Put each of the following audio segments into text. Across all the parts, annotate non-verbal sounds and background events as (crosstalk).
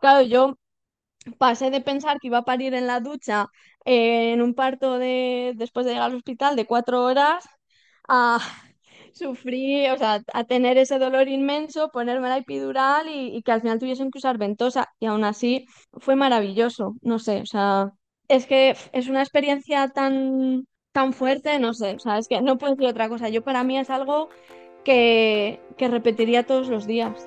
claro, yo pasé de pensar que iba a parir en la ducha eh, en un parto de, después de llegar al hospital de cuatro horas a (laughs) sufrir, o sea, a tener ese dolor inmenso, ponerme la epidural y, que al final tuviesen que usar ventosa y aún así fue maravilloso, no sé, o sea, es que es una experiencia tan, tan fuerte, no sé, o sea, es que no puedo decir otra cosa, yo para mí es algo que, que repetiría todos los días.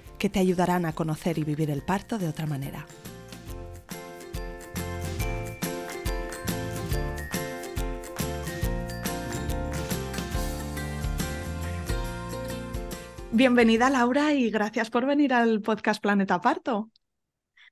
que te ayudarán a conocer y vivir el parto de otra manera. Bienvenida Laura y gracias por venir al podcast Planeta Parto.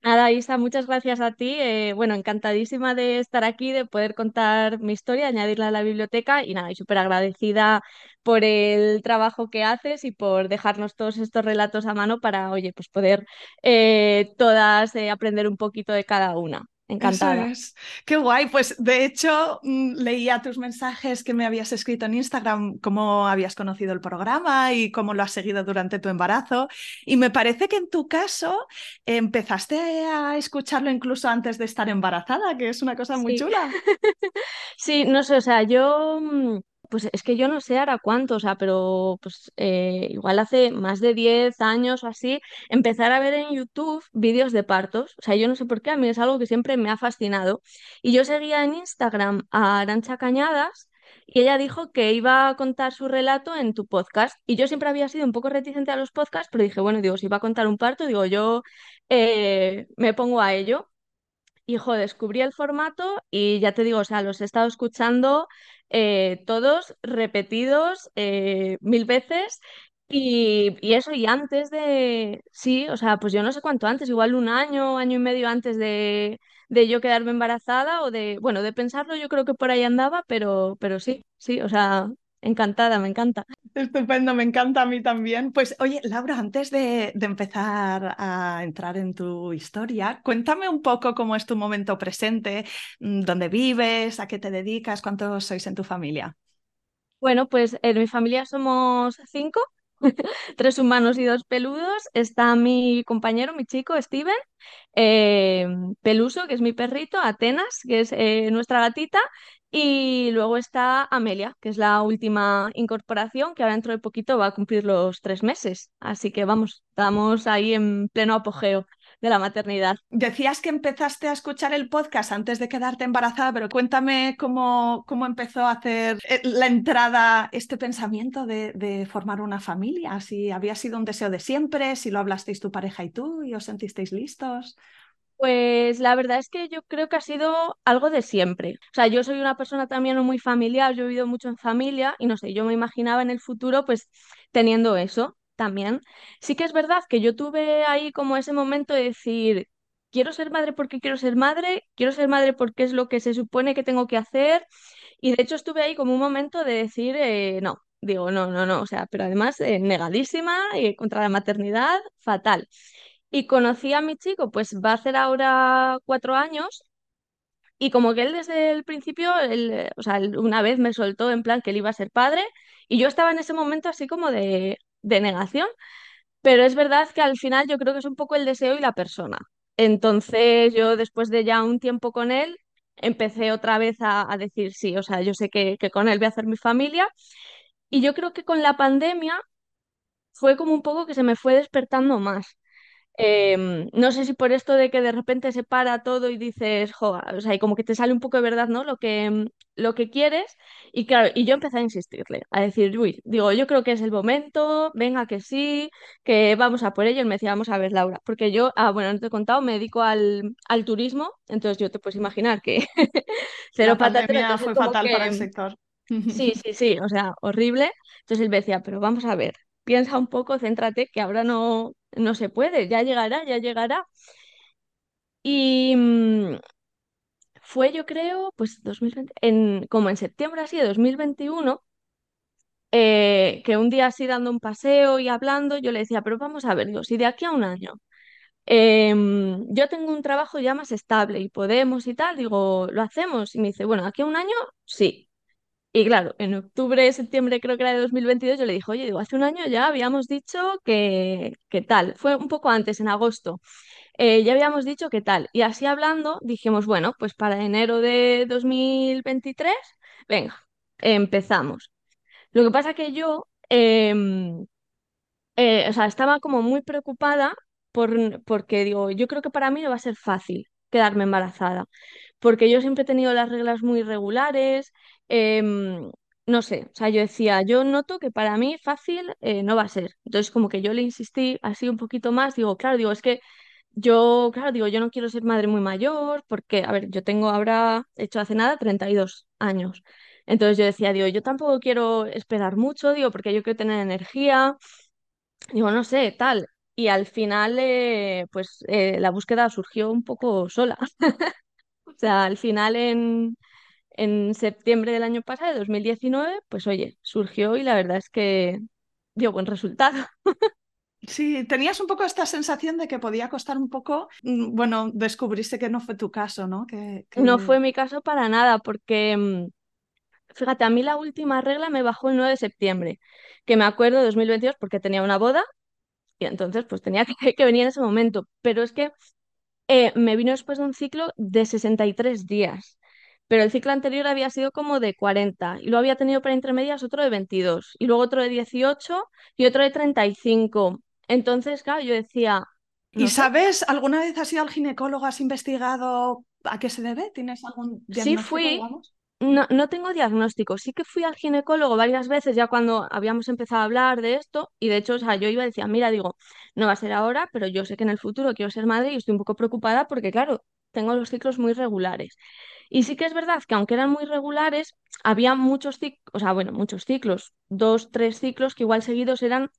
Nada, Isa, muchas gracias a ti. Eh, bueno, encantadísima de estar aquí, de poder contar mi historia, añadirla a la biblioteca y nada, y súper agradecida por el trabajo que haces y por dejarnos todos estos relatos a mano para, oye, pues poder eh, todas eh, aprender un poquito de cada una. Encantada. Es. Qué guay. Pues de hecho, mm, leía tus mensajes que me habías escrito en Instagram, cómo habías conocido el programa y cómo lo has seguido durante tu embarazo. Y me parece que en tu caso empezaste a escucharlo incluso antes de estar embarazada, que es una cosa muy chula. (laughs) sí, no sé, o sea, yo mm, pues es que yo no sé ahora cuánto, o sea, pero pues eh, igual hace más de 10 años o así, empezar a ver en YouTube vídeos de partos. O sea, yo no sé por qué, a mí es algo que siempre me ha fascinado. Y yo seguía en Instagram a Arancha Cañadas y ella dijo que iba a contar su relato en tu podcast. Y yo siempre había sido un poco reticente a los podcasts, pero dije, bueno, digo, si iba a contar un parto, digo, yo eh, me pongo a ello. Hijo, descubrí el formato y ya te digo, o sea, los he estado escuchando eh, todos repetidos eh, mil veces y, y, eso, y antes de, sí, o sea, pues yo no sé cuánto antes, igual un año, año y medio antes de, de yo quedarme embarazada o de, bueno, de pensarlo yo creo que por ahí andaba, pero, pero sí, sí, o sea, encantada, me encanta. Estupendo, me encanta a mí también. Pues oye, Laura, antes de, de, empezar a entrar en tu historia, cuéntame un poco cómo es tu momento presente, mm, dónde vives, a qué te dedicas, cuántos sois en tu familia. Bueno, pues en mi familia somos cinco, (laughs) tres humanos y dos peludos. Está mi compañero, mi chico, Steven, eh, Peluso, que es mi perrito, Atenas, que es eh, nuestra gatita, y luego está Amelia, que es la última incorporación, que ahora dentro de poquito va a cumplir los tres meses. Así que vamos, estamos ahí en pleno apogeo de la maternidad. Decías que empezaste a escuchar el podcast antes de quedarte embarazada, pero cuéntame cómo, cómo empezó a hacer eh, la entrada este pensamiento de, de, formar una familia, si había sido un deseo de siempre, si lo hablasteis tu pareja y tú y os sentisteis listos. Pues la verdad es que yo creo que ha sido algo de siempre. O sea, yo soy una persona también muy familiar, yo he vivido mucho en familia y no sé, yo me imaginaba en el futuro pues teniendo eso también. Sí que es verdad que yo tuve ahí como ese momento de decir, quiero ser madre porque quiero ser madre, quiero ser madre porque es lo que se supone que tengo que hacer y de hecho estuve ahí como un momento de decir, eh, no, digo, no, no, no, o sea, pero además eh, negadísima y contra la maternidad, fatal. Y conocí a mi chico, pues va a hacer ahora cuatro años. Y como que él desde el principio, él, o sea, una vez me soltó en plan que él iba a ser padre y yo estaba en ese momento así como de, de negación, pero es verdad que al final yo creo que es un poco el deseo y la persona. Entonces yo después de ya un tiempo con él, empecé otra vez a, a decir sí, o sea, yo sé que, que con él voy a hacer mi familia y yo creo que con la pandemia fue como un poco que se me fue despertando más Em, no sé si por esto de que de repente se para todo y dices, joder, o sea, y como que te sale un poco de verdad, ¿no? Lo que, em, lo que quieres. Y claro, y yo empecé a insistirle, a decir, uy, digo, yo creo que es el momento, venga que sí, que vamos a por ello. Y me decía, vamos a ver, Laura, porque yo, ah, bueno, no te he contado, me dedico al, al turismo, entonces yo te puedes imaginar que (laughs) cero patatero, fue fatal para el sector. sí, (laughs) sí, sí, o sea, horrible. Entonces él me decía, pero vamos a ver, piensa un poco, céntrate, que ahora no, no se puede, ya llegará, ya llegará. Y mm, fue, yo creo, pues 2020, en, como en septiembre así de 2021, eh, que un día así dando un paseo y hablando, yo le decía, pero vamos a ver, digo, si de aquí a un año em, yo tengo un trabajo ya más estable y podemos y tal, digo, ¿lo hacemos? Y me dice, bueno, aquí a un año, sí. Y claro, en octubre, septiembre creo que era de 2022, yo le dije, oye, digo, hace un año ya habíamos dicho que, que tal, fue un poco antes, en agosto. eh, ya habíamos dicho qué tal. Y así hablando, dijimos, bueno, pues para enero de 2023, venga, empezamos. Lo que pasa que yo, em, eh, o sea, estaba como muy preocupada por, porque digo, yo creo que para mí no va a ser fácil quedarme embarazada, porque yo siempre he tenido las reglas muy regulares, em, no sé, o sea, yo decía, yo noto que para mí fácil eh, no va a ser. Entonces, como que yo le insistí así un poquito más, digo, claro, digo, es que yo, claro, digo, yo no quiero ser madre muy mayor porque, a ver, yo tengo ahora, hecho hace nada, 32 años. Entonces yo decía, digo, yo tampoco quiero esperar mucho, digo, porque yo quiero tener energía, digo, no sé, tal. Y al final, eh, pues eh, la búsqueda surgió un poco sola. (laughs) O sea, al final en, en septiembre del año pasado, de 2019, pues oye, surgió y la verdad es que dio buen resultado. (laughs) Sí, tenías un poco esta sensación de que podía costar un poco, mm, bueno, descubriste que no fue tu caso, ¿no? Que, No fue mi caso para nada, porque mm, Fíjate, a mí la última regla me bajó el 9 de septiembre, que me acuerdo de 2022 porque tenía una boda y entonces pues tenía (laughs) que, que venir en ese momento. Pero es que eh, me vino después de un ciclo de 63 días, pero el ciclo anterior había sido como de 40 y luego había tenido para intermedias otro de 22 y luego otro de 18 y otro de 35. Entonces, claro, yo decía, ¿Y sé, sabes, alguna vez has ido al ginecólogo, has investigado a qué se debe? ¿Tienes algún sí diagnóstico, fui, digamos? No, no tengo diagnóstico. Sí que fui al ginecólogo varias veces ya cuando habíamos empezado a hablar de esto y de hecho, o sea, yo iba y decía, mira, digo, no va a ser ahora, pero yo sé que en el futuro quiero ser madre y estoy un poco preocupada porque, claro, tengo los ciclos muy regulares. Y sí que es verdad que aunque eran muy regulares, había muchos ciclos, o sea, bueno, muchos ciclos, dos, tres ciclos que igual seguidos eran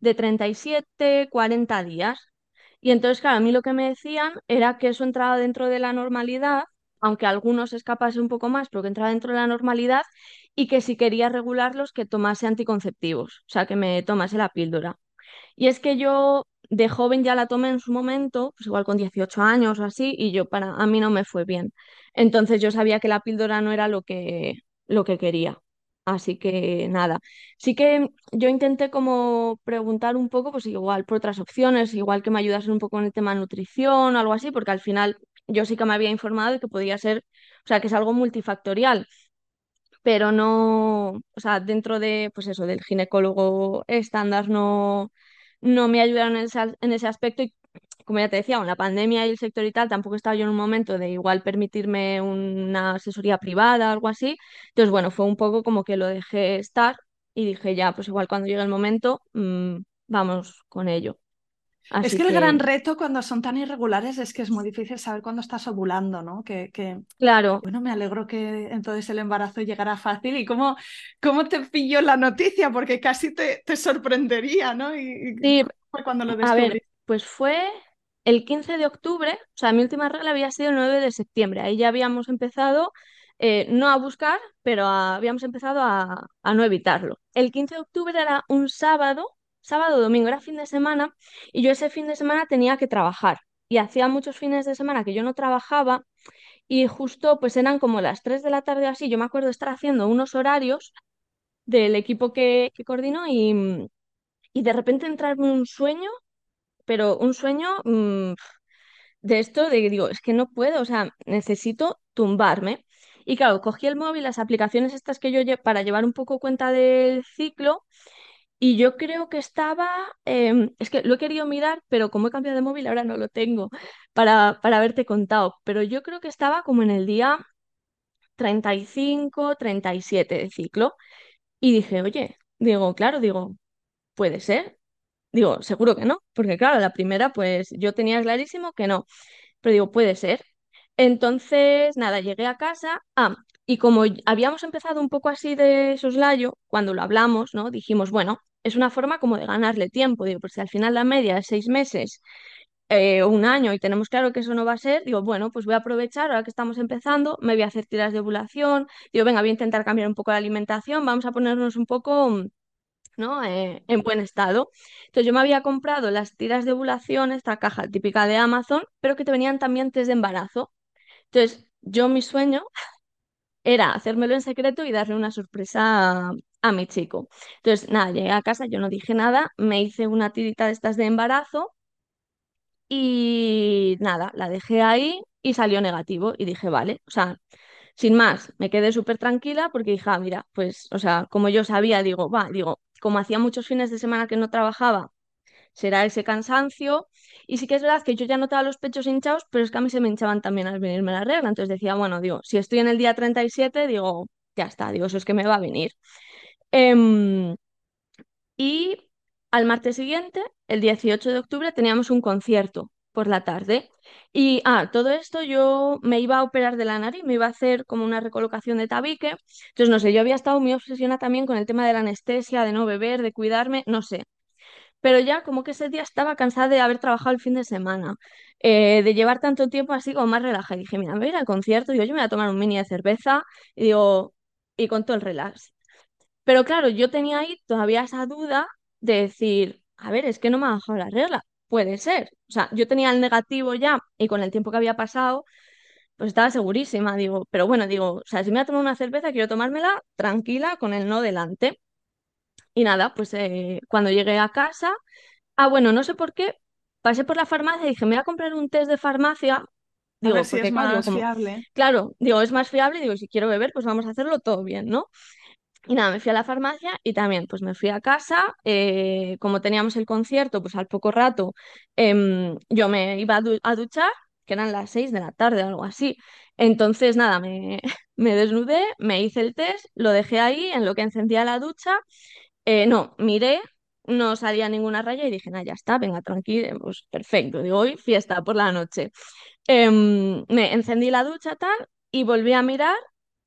de 37 40 días. Y entonces, claro, a mí lo que me decían era que eso entraba dentro de la normalidad aunque algunos escapase un poco más, pero que entraba dentro de la normalidad, y que si quería regularlos, que tomase anticonceptivos, o sea, que me tomase la píldora. Y es que yo de joven ya la tomé en su momento, pues igual con 18 años o así, y yo para a mí no me fue bien. Entonces yo sabía que la píldora no era lo que, lo que quería. Así que nada, sí que yo intenté como preguntar un poco, pues igual por otras opciones, igual que me ayudasen un poco en el tema de nutrición o algo así, porque al final yo sí que me había informado de que podía ser, o sea, que es algo multifactorial, pero no, o sea, dentro de, pues eso, del ginecólogo estándar no, no me ayudaron en ese, en ese aspecto y como ya te decía, con la pandemia y el sector y tal, tampoco estaba yo en un momento de igual permitirme una asesoría privada o algo así. Entonces, bueno, fue un poco como que lo dejé estar y dije ya, pues igual cuando llegue el momento, mm, vamos con ello. Es que el gran reto cuando son tan irregulares es que es muy difícil saber cuándo estás ovulando, ¿no? Que, que, claro, bueno, me alegro que entonces el embarazo llegara fácil. ¿Y cómo, cómo te pilló la noticia? Porque casi te, te sorprendería, ¿no? Y, sí, ¿cómo fue cuando lo a ver, descubrí. pues fue el 15 de octubre, o sea, mi última regla había sido el 9 de septiembre. Ahí ya habíamos empezado, eh, no a buscar, pero a- habíamos empezado a, a no evitarlo. El 15 de octubre era un sábado, sábado, domingo, era fin de semana, y yo ese fin de semana tenía que trabajar. Y hacía muchos fines de semana que yo no trabajaba, y justo pues eran como las 3 de la tarde así. Yo me acuerdo estar haciendo unos horarios del equipo que, que y, y de repente entrarme un sueño pero un sueño mm, de esto de que digo, es que no puedo, o sea, necesito tumbarme. Y claro, cogí el móvil, las aplicaciones estas que yo lle- para llevar un poco cuenta del ciclo y yo creo que estaba, em, es que lo he querido mirar, pero como he cambiado de móvil ahora no lo tengo para, para haberte contado, pero yo creo que estaba como en el día 35, 37 de ciclo. Y dije, oye, digo, claro, digo, puede ser. Digo, seguro que no, porque claro, la primera pues yo tenía clarísimo que no, pero digo, puede ser. Entonces, nada, llegué a casa. Ah, y como habíamos empezado un poco así de soslayo, cuando lo hablamos, ¿no? Dijimos, bueno, es una forma como de ganarle tiempo. Digo, pues si al final la media es seis meses eh, o un año y tenemos claro que eso no va a ser, digo, bueno, pues voy a aprovechar ahora que estamos empezando, me voy a hacer tiras de ovulación. Digo, venga, voy a intentar cambiar un poco la alimentación, vamos a ponernos un poco ¿no? Eh, en buen estado. Entonces yo me había comprado las tiras de ovulación, esta caja típica de Amazon, pero que te venían también test de embarazo. Entonces yo mi sueño era hacérmelo en secreto y darle una sorpresa a, mi chico. Entonces nada, llegué a casa, yo no dije nada, me hice una tirita de estas de embarazo y nada, la dejé ahí y salió negativo y dije, vale, o sea, sin más, me quedé súper tranquila porque dije, ah, mira, pues, o sea, como yo sabía, digo, va, digo, como hacía muchos fines de semana que no trabajaba, será ese cansancio. Y sí que es verdad que yo ya notaba los pechos hinchados, pero es que a mí se me hinchaban también al venirme la regla. Entonces decía, bueno, digo, si estoy en el día 37, digo, ya está, digo, eso es que me va a venir. Em, y al martes siguiente, el 18 de octubre, teníamos un concierto por la tarde. Y ah, todo esto yo me iba a operar de la nariz, me iba a hacer como una recolocación de tabique. Entonces, no sé, yo había estado muy obsesionada también con el tema de la anestesia, de no beber, de cuidarme, no sé. Pero ya como que ese día estaba cansada de haber trabajado el fin de semana, eh, de llevar tanto tiempo así como más relajada. Y dije, mira, me voy a ir al concierto, digo, yo me voy a tomar un mini de cerveza y digo, y con todo el relax. Pero claro, yo tenía ahí todavía esa duda de decir, a ver, es que no me ha bajado la regla. Puede ser. O sea, yo tenía el negativo ya y con el tiempo que había pasado, pues estaba segurísima. Digo, pero bueno, digo, o sea, si me voy a tomar una cerveza, quiero tomármela tranquila con el no delante. Y nada, pues eh, cuando llegué a casa, ah, bueno, no sé por qué, pasé por la farmacia y dije, me voy a comprar un test de farmacia. A Digo, ver si porque es claro, más como, fiable. claro, digo, es más fiable, digo, si quiero beber, pues vamos a hacerlo todo bien, ¿no? Y nada, me fui a la farmacia y también pues me fui a casa, eh, como teníamos el concierto, pues al poco rato em, yo me iba a, du- a duchar, que eran las seis de la tarde o algo así. Entonces nada, me, (laughs) me desnudé, me hice el test, lo dejé ahí en lo que encendía la ducha, eh, no, miré, no salía ninguna raya y dije, nada, ya está, venga, tranquilo, pues perfecto, digo, hoy fiesta por la noche. Em, me encendí la ducha tal y volví a mirar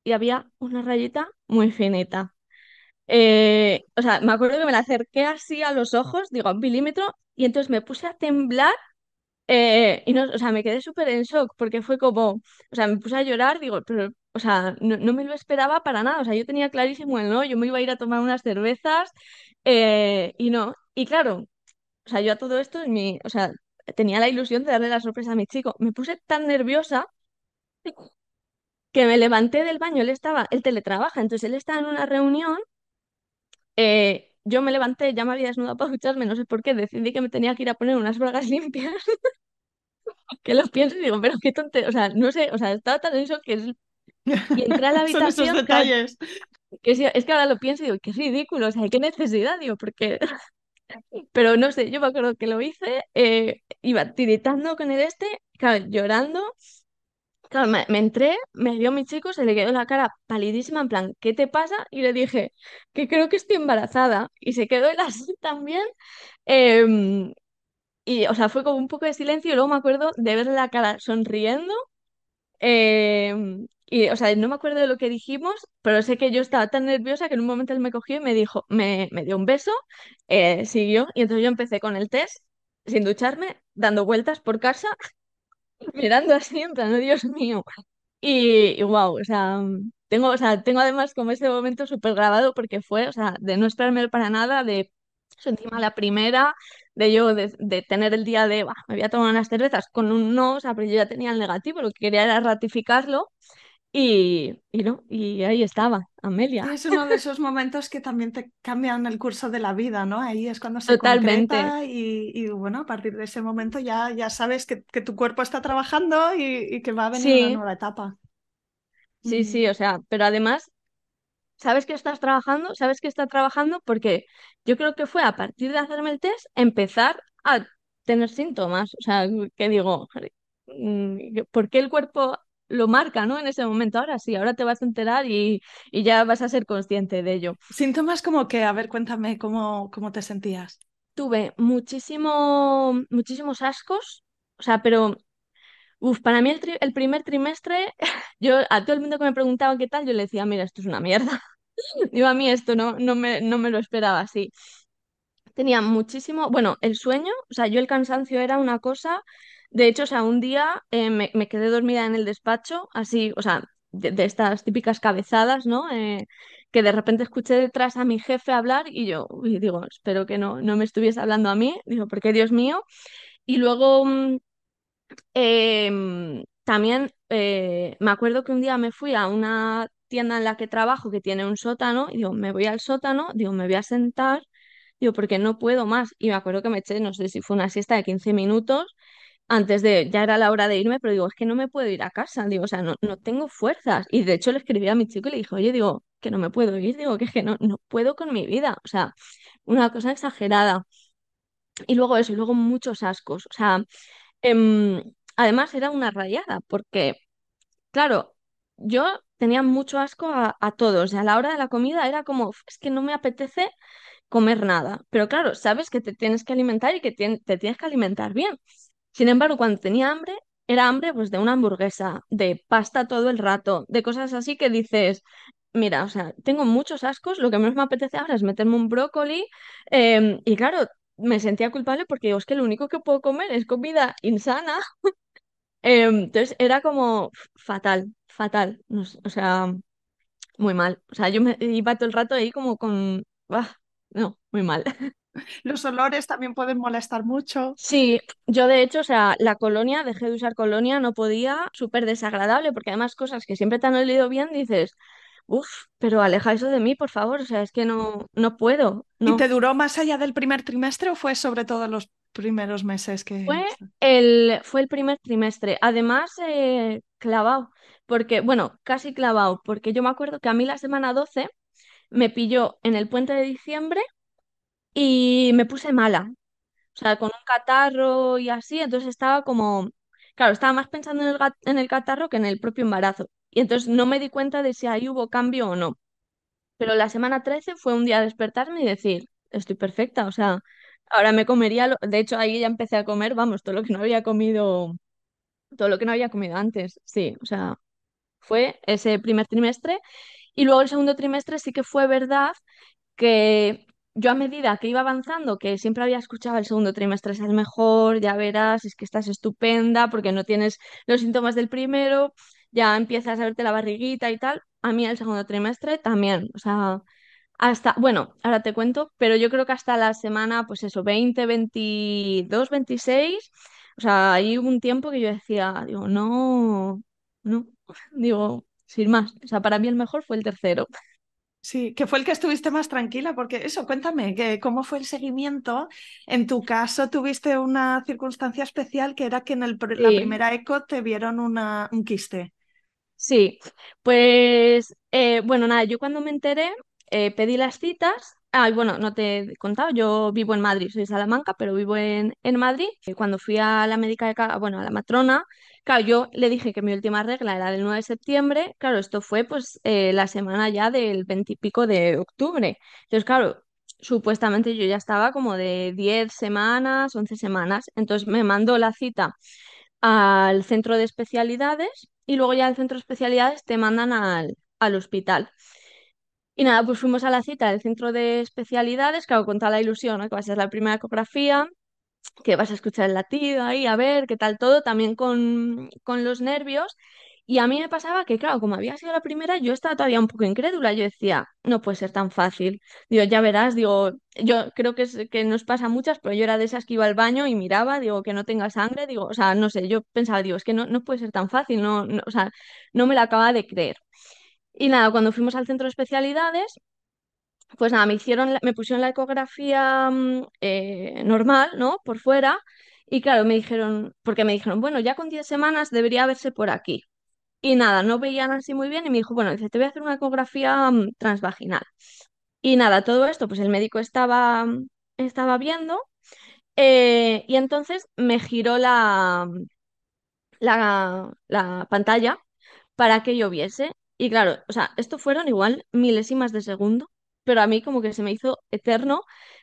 y había una rayita muy finita. Eh, o sea, me acuerdo que me la acerqué así a los ojos, digo, a un milímetro, y entonces me puse a temblar eh, y no, o sea, me quedé súper en shock porque fue como, o sea, me puse a llorar, digo, pero, o sea, no, no me lo esperaba para nada, o sea, yo tenía clarísimo el no, yo me iba a ir a tomar unas cervezas eh, y no, y claro, o sea, yo a todo esto, mi, o sea, tenía la ilusión de darle la sorpresa a mi chico, me puse tan nerviosa que me levanté del baño, él estaba, él teletrabaja, entonces él estaba en una reunión Eh, yo me levanté, ya me había desnudado para ducharme, no sé por qué, decidí que me tenía que ir a poner unas bragas (laughs) limpias, que lo pienso y digo, pero qué tonte, o sea, no sé, o sea, estaba tan en shock que es... (laughs) Y entré a la (laughs) Son esos habitación, detalles. que sí, es que ahora lo pienso y digo, qué ridículo, o sea, qué necesidad, digo, porque... (laughs) Pero no sé, yo me acuerdo que lo hice, eh, iba tiritando con el este, claro, llorando, Claro, me, me entré, me vio mi chico, se le quedó la cara palidísima, en plan, ¿qué te pasa? Y le dije que creo que estoy embarazada. Y se quedó él así también. em, y, o sea, fue como un poco de silencio y luego me acuerdo de verle la cara sonriendo. em, y, o sea, no me acuerdo de lo que dijimos, pero sé que yo estaba tan nerviosa que en un momento él me cogió y me dijo, me, me dio un beso, eh, siguió, y entonces yo empecé con el test, sin ducharme, dando vueltas por casa, (laughs) mirando así, en plan, "Oh, Dios mío. Y, wow, o sea, tengo, o sea, tengo además como ese momento súper grabado porque fue, o sea, de no esperármelo para nada, de encima la primera, de yo de, de tener el día de, "Bah, me voy a tomar unas cervezas con un no, o sea, pero yo ya tenía el negativo, lo que quería era ratificarlo y, y no, y ahí estaba, Amelia, es uno de (laughs) esos momentos que también te cambian el curso de la vida, ¿no? Ahí es cuando se totalmente. concreta y, y, bueno, a partir de ese momento ya, ya sabes que, que tu cuerpo está trabajando y, y que va a venir una nueva etapa. sí, Mm. sí, o sea, pero además ¿sabes que estás trabajando? ¿Sabes que está trabajando? Porque yo creo que fue a partir de hacerme el test empezar a tener síntomas. O sea, que digo, mm, ¿por qué el cuerpo lo marca, ¿no? En ese momento. Ahora sí, ahora te vas a enterar y, y ya vas a ser consciente de ello. Síntomas como que, a ver, cuéntame cómo, cómo te sentías. Tuve muchísimo, muchísimos ascos, o sea, pero uf, para mí el, tri- el primer trimestre, (laughs) yo a todo el mundo que me preguntaba qué tal, yo le decía, mira, esto es una mierda. (laughs) Digo, a mí esto no, no me, no me lo esperaba así. Tenía muchísimo, bueno, el sueño, o sea, yo el cansancio era una cosa, de hecho, o sea, un día eh, me, quedé dormida en el despacho, así, o sea, de, de estas típicas cabezadas, ¿no? Eh, que de repente escuché detrás a mi jefe hablar y yo, uy, digo, espero que no, no me estuviese hablando a mí, digo, porque Dios mío. Y luego mm, em, también eh, me acuerdo que un día me fui a una tienda en la que trabajo que tiene un sótano y digo, me voy al sótano, digo, me voy a sentar Digo, porque no puedo más. Y me acuerdo que me eché, no sé si fue una siesta de 15 minutos antes de, ya era la hora de irme, pero digo, es que no me puedo ir a casa. Digo, o sea, no, no tengo fuerzas. Y de hecho le escribí a mi chico y le dije, oye, digo, que no me puedo ir, digo, que es que no, no puedo con mi vida. O sea, una cosa exagerada. Y luego eso, y luego muchos ascos. O sea, em, además era una rayada, porque, claro, yo tenía mucho asco a, a todos. Y a la hora de la comida era como, es que no me apetece comer nada. Pero claro, sabes que te tienes que alimentar y que te tienes que alimentar bien. Sin embargo, cuando tenía hambre, era hambre pues de una hamburguesa, de pasta todo el rato, de cosas así que dices, mira, o sea, tengo muchos ascos, lo que menos me apetece ahora es meterme un brócoli em, y claro, me sentía culpable porque digo, es que lo único que puedo comer es comida insana. (laughs) Em, entonces era como fatal, fatal, o sea, muy mal. O sea, yo me iba todo el rato ahí como con... ¡ah! No, muy mal. (laughs) Los olores también pueden molestar mucho. Sí, yo de hecho, o sea, la colonia, dejé de usar colonia, no podía, súper desagradable, porque además cosas que siempre te han olido bien, dices, uff, pero aleja eso de mí, por favor, o sea, es que no, no puedo, ¿Y no. te duró más allá del primer trimestre o fue sobre todo los primeros meses que... Fue el, fue el primer trimestre, además, eh, clavado, porque, bueno, casi clavado, porque yo me acuerdo que a mí la semana 12 me pilló en el puente de diciembre y me puse mala. O sea, con un catarro y así, entonces estaba como, claro, estaba más pensando en el, en el catarro que en el propio embarazo. Y entonces no me di cuenta de si ahí hubo cambio o no. Pero la semana 13 fue un día despertarme y decir, estoy perfecta, o sea, ahora me comería, lo- de hecho ahí ya empecé a comer, vamos, todo lo que no había comido, todo lo que no había comido antes, sí, o sea, fue ese primer trimestre. Y luego el segundo trimestre sí que fue verdad que yo a medida que iba avanzando, que siempre había escuchado el segundo trimestre es el mejor, ya verás, es que estás estupenda porque no tienes los síntomas del primero, ya empiezas a verte la barriguita y tal. A mí el segundo trimestre también, o sea, hasta, bueno, ahora te cuento, pero yo creo que hasta la semana, pues eso, 20 22 26 o sea, ahí un tiempo que yo decía, digo, no, no, (laughs) digo, sin más, o sea, para mí el mejor fue el tercero. (laughs) Sí, que fue el que estuviste más tranquila, porque eso, cuéntame, que, ¿cómo fue el seguimiento? En tu caso, tuviste una circunstancia especial que era que en el la primera eco te vieron una, un quiste. Sí, pues eh, bueno, nada, yo cuando me enteré eh, pedí las citas. Ay, bueno, no te he contado, yo vivo en Madrid, soy de Salamanca, pero vivo en, en Madrid. Eh, Cuando fui a la médica de bueno, a la matrona, claro, yo le dije que mi última regla era del 9 de septiembre. Claro, esto fue pues eh, la semana ya del 20 y pico de octubre. Entonces, claro, supuestamente yo ya estaba como de 10 semanas, 11 semanas. Entonces me mandó la cita al centro de especialidades y luego ya al centro de especialidades te mandan al, al hospital. Y nada, pues fuimos a la cita del centro de especialidades, claro, con toda la ilusión, ¿no? Que va a ser la primera ecografía, que vas a escuchar el latido ahí, a ver qué tal todo, también con, con los nervios. Y a mí me pasaba que, claro, como había sido la primera, yo estaba todavía un poco incrédula. Yo decía, no puede ser tan fácil. Digo, ya verás, digo, yo creo que, es, que nos pasa muchas, pero yo era de esas que iba al baño y miraba, digo, que no tenga sangre, digo, o sea, no sé, yo pensaba, digo, es que no, no puede ser tan fácil, no, no, o sea, no me la acaba de creer. Y nada, cuando fuimos al centro de especialidades, pues nada, me hicieron, la- me pusieron la ecografía mm, eh, normal, ¿no? Por fuera. Y claro, me dijeron, porque me dijeron, bueno, ya con 10 semanas debería verse por aquí. Y nada, no veían así muy bien y me dijo, bueno, dice, te voy a hacer una ecografía mm, transvaginal. Y nada, todo esto, pues el médico estaba, mm, estaba viendo eh, y entonces me giró la, la, la pantalla para que lloviese. Y claro, o sea, esto fueron igual milésimas de segundo, pero a mí como que se me hizo eterno,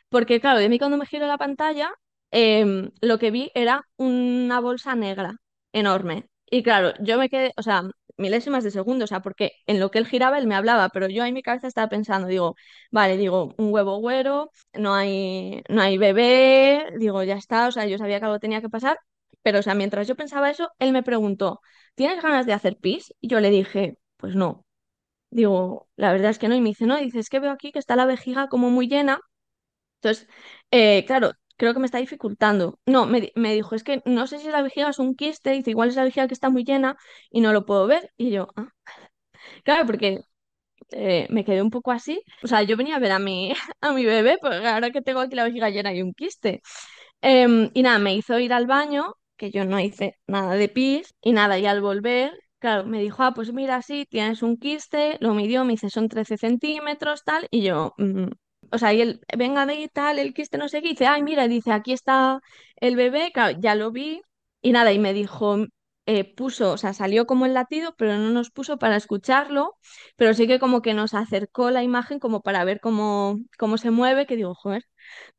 porque claro, de mí cuando me giró la pantalla, em, lo que vi era una bolsa negra enorme. Y claro, yo me quedé, o sea, milésimas de segundo, o sea, porque en lo que él giraba él me hablaba, pero yo en mi cabeza estaba pensando, digo, vale, digo, un huevo güero, no hay, no hay bebé, digo, ya está, o sea, yo sabía que algo tenía que pasar, pero o sea, mientras yo pensaba eso, él me preguntó, ¿tienes ganas de hacer pis? Y yo le dije, pues no. Digo, la verdad es que no. Y me dice, no, dice, es que veo aquí que está la vejiga como muy llena. Entonces, eh, claro, creo que me está dificultando. No, me, me dijo, es que no sé si la vejiga es un quiste. Dice, igual es la vejiga que está muy llena y no lo puedo ver. Y yo, ah, (laughs) claro, porque eh, me quedé un poco así. O sea, yo venía a ver a mi, (laughs) a mi bebé, pues ahora que tengo aquí la vejiga llena y un quiste. Em, y nada, me hizo ir al baño, que yo no hice nada de pis, y nada, y al volver, claro, me dijo, ah, pues mira, sí, tienes un quiste, lo midió, me dice, son 13 centímetros, tal, y yo, mm, o sea, y él, venga de ahí, tal, el quiste no sé qué, y dice, ay, mira, dice, aquí está el bebé, claro, ya lo vi, y nada, y me dijo, eh, puso, o sea, salió como el latido, pero no nos puso para escucharlo, pero sí que como que nos acercó la imagen como para ver cómo, cómo se mueve, que digo, joder.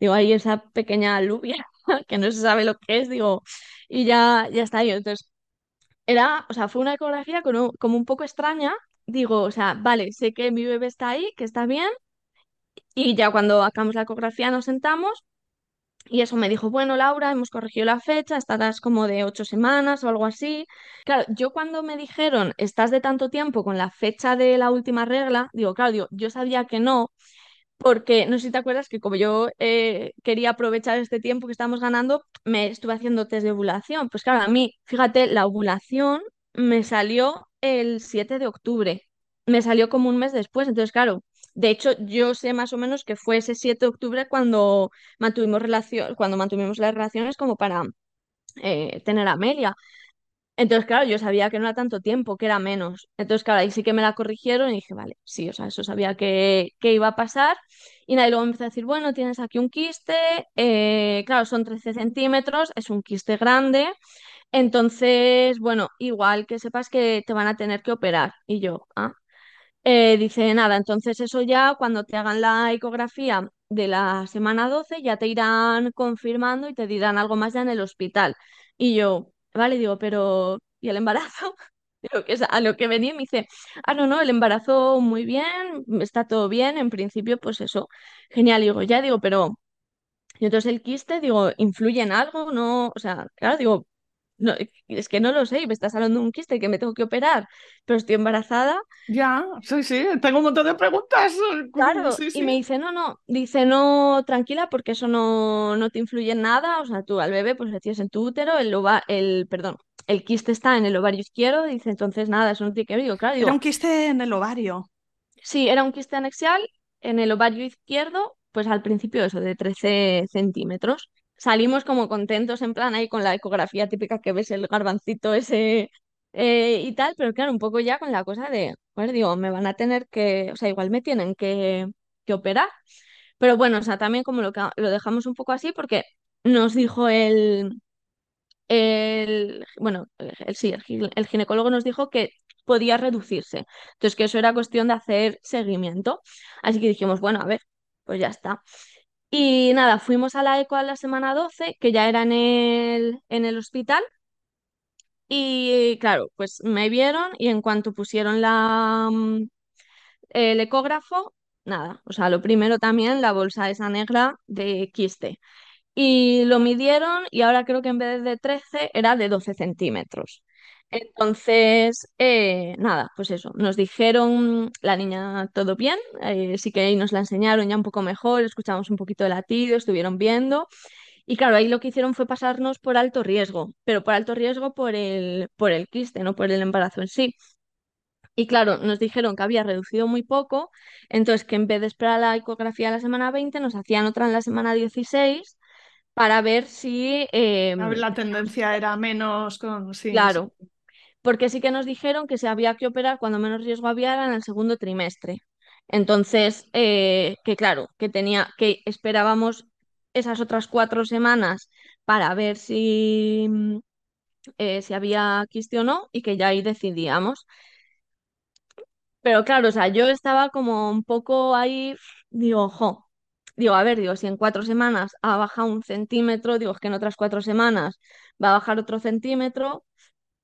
Digo, ahí esa pequeña alubia (laughs) que no se sabe lo que es, digo, y ya, ya está. Yo, entonces, era, o sea, fue una ecografía como, como un poco extraña. Digo, o sea, vale, sé que mi bebé está ahí, que está bien, y ya cuando acabamos la ecografía nos sentamos y eso me dijo, bueno, Laura, hemos corregido la fecha, estarás como de ocho semanas o algo así. Claro, yo cuando me dijeron, estás de tanto tiempo con la fecha de la última regla, digo, claro, yo sabía que no, porque no sé si te acuerdas que como yo eh, quería aprovechar este tiempo que estamos ganando, me estuve haciendo test de ovulación. Pues claro, a mí, fíjate, la ovulación me salió el 7 de octubre, me salió como un mes después. Entonces, claro, de hecho, yo sé más o menos que fue ese 7 de octubre cuando mantuvimos relación, cuando mantuvimos las relaciones como para eh, tener a Amelia. Entonces, claro, yo sabía que no era tanto tiempo, que era menos. Entonces, claro, ahí sí que me la corrigieron y dije, vale, sí, o sea, eso sabía que, que iba a pasar. Y nada, y luego me empecé a decir, bueno, tienes aquí un quiste, eh, claro, son 13 centímetros, es un quiste grande. Entonces, bueno, igual que sepas que te van a tener que operar. Y yo, ah, eh, dice, nada, entonces eso ya cuando te hagan la ecografía de la semana 12 ya te irán confirmando y te dirán algo más ya en el hospital. Y yo, vale, digo, pero ¿y el embarazo? (laughs) Que es a lo que venía y me dice, ah, no, no, el embarazo muy bien, está todo bien, en principio, pues eso, genial. digo, ya digo, pero, y entonces el quiste, digo, ¿influye en algo? No, o sea, claro, digo, no, es que no lo sé, y me estás hablando de un quiste que me tengo que operar, pero estoy embarazada. Ya, sí, sí, tengo un montón de preguntas. Claro, Sí, y me dice, no, no, dice, no, tranquila, porque eso no, no te influye en nada, o sea, tú al bebé pues le tienes en tu útero, el ova- el, perdón, el quiste está en el ovario izquierdo, dice, entonces nada, eso no tiene que ver, digo, claro, Era un quiste en el ovario. sí, era un quiste anexial en el ovario izquierdo, pues al principio eso, de 13 centímetros. Salimos como contentos, en plan ahí con la ecografía típica que ves el garbancito ese eh, y tal, pero claro, un poco ya con la cosa de, pues digo, me van a tener que, o sea, igual me tienen que, que operar. Pero bueno, o sea, también como lo, lo dejamos un poco así porque nos dijo el, el bueno, el, sí, el ginecólogo nos dijo que podía reducirse. Entonces, que eso era cuestión de hacer seguimiento. Así que dijimos, bueno, a ver, pues ya está. Y nada, fuimos a la eco a la semana 12 que ya era en el, en el hospital. Y claro, pues me vieron y en cuanto pusieron la, mm, el ecógrafo, nada, o sea, lo primero también la bolsa esa negra de quiste. Y lo midieron y ahora creo que en vez de 13 era de 12 centímetros. Entonces, eh, nada, pues eso, nos dijeron la niña todo bien, eh, sí que ahí nos la enseñaron ya un poco mejor, escuchamos un poquito de latido, estuvieron viendo. Y claro, ahí lo que hicieron fue pasarnos por alto riesgo, pero por alto riesgo por el, por el quiste, no por el embarazo en sí. Y claro, nos dijeron que había reducido muy poco, entonces que en vez de esperar la ecografía la semana 20 nos hacían otra en la semana 16 para ver si, em, la tendencia era menos con... Sí, sí. Porque sí que nos dijeron que se había que operar cuando menos riesgo había en el segundo trimestre. Entonces, eh, que claro, que tenía, que esperábamos esas otras cuatro semanas para ver si, mm, eh, había quiste o no y que ya ahí decidíamos. Pero claro, o sea, yo estaba como un poco ahí, digo, ojo, digo, a ver, digo, si en cuatro semanas ha bajado un centímetro, digo, es que en otras cuatro semanas va a bajar otro centímetro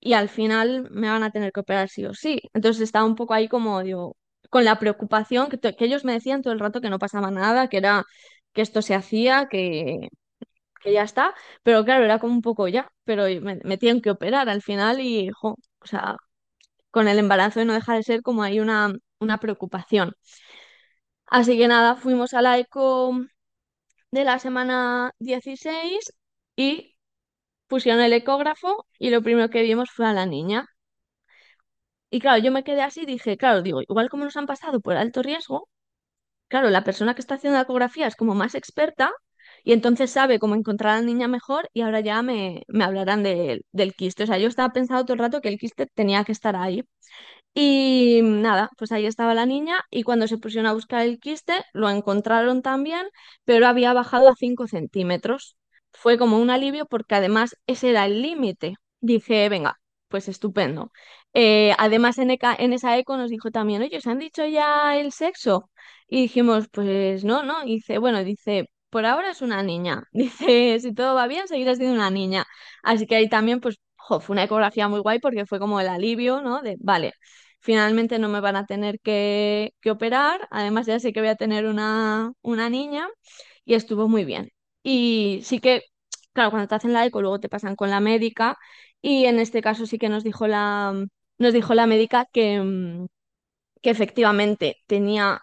y al final me van a tener que operar sí o sí. Entonces estaba un poco ahí como, digo, con la preocupación que, que ellos me decían todo el rato que no pasaba nada, que era que esto se hacía, que, que ya está, pero claro, era como un poco ya, pero me, tienen que operar al final y, o sea, con el embarazo no deja de ser como ahí una, una preocupación. Así que nada, fuimos a la eco de la semana 16 y pusieron el ecógrafo y lo primero que vimos fue a la niña. Y claro, yo me quedé así y dije, claro, digo, igual como nos han pasado por alto riesgo, claro, la persona que está haciendo la ecografía es como más experta y entonces sabe cómo encontrar a la niña mejor y ahora ya me, me hablarán de- del quiste. O sea, yo estaba pensando todo el rato que el quiste tenía que estar ahí. Y nada, pues ahí estaba la niña y cuando se pusieron a buscar el quiste lo encontraron también, pero había bajado a 5 centímetros. Fue como un alivio porque además ese era el límite. Dije, venga, pues estupendo. Eh, además en, eca- en esa eco nos dijo también, oye, ¿os han dicho ya el sexo? Y dijimos, pues no, no. Y dice, bueno, dice, por ahora es una niña. (laughs) Dice, si todo va bien, seguirá siendo una niña. Así que ahí también, pues, fue una ecografía muy guay porque fue como el alivio, ¿no? De, vale Finalmente no me van a tener que, que operar, además ya sé que voy a tener una, una niña y estuvo muy bien. Y sí que, claro, cuando te hacen la eco luego te pasan con la médica y en este caso sí que nos dijo la, nos dijo la médica que, mm, que efectivamente tenía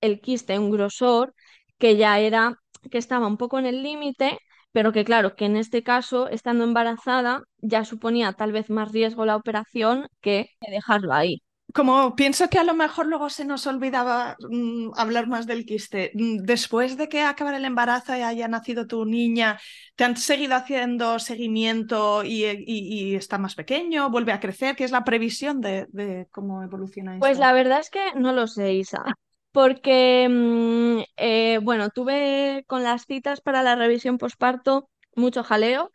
el quiste un grosor que ya era, que estaba un poco en el límite, pero que claro, que en este caso, estando embarazada, ya suponía tal vez más riesgo la operación que dejarlo ahí. Como pienso que a lo mejor luego se nos olvidaba mm, hablar más del quiste, mm, después de que acabara el embarazo y haya nacido tu niña, ¿te han seguido haciendo seguimiento y, y- y está más pequeño, vuelve a crecer? ¿Qué es la previsión de, de cómo evoluciona Pues esto? la verdad es que no lo sé, Isa, porque, mm, eh, bueno, tuve con las citas para la revisión posparto mucho jaleo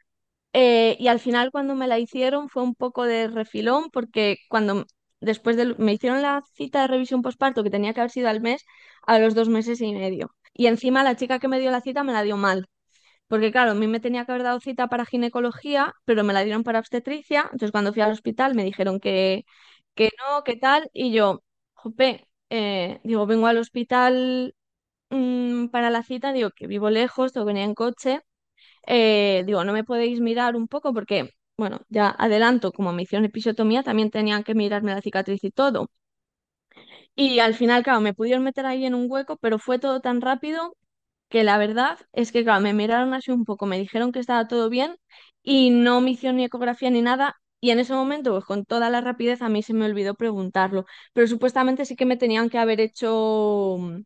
eh, y al final cuando me la hicieron fue un poco de refilón porque cuando después de, me hicieron la cita de revisión posparto que tenía que haber sido al mes, a los dos meses y medio. Y encima la chica que me dio la cita me la dio mal. Porque claro, a mí me tenía que haber dado cita para ginecología, pero me la dieron para obstetricia. Entonces cuando fui al hospital me dijeron que, que no, que tal. Y yo, jope, eh, digo, vengo al hospital mm, para la cita, digo que vivo lejos, tengo que venir en coche. Eh, digo, no me podéis mirar un poco porque, bueno, ya adelanto, como me hicieron episiotomía, también tenían que mirarme la cicatriz y todo. Y al final, claro, me pudieron meter ahí en un hueco, pero fue todo tan rápido que la verdad es que, claro, me miraron así un poco, me dijeron que estaba todo bien y no me hicieron ni ecografía ni nada. Y en ese momento, pues con toda la rapidez, a mí se me olvidó preguntarlo. Pero supuestamente sí que me tenían que haber hecho mm,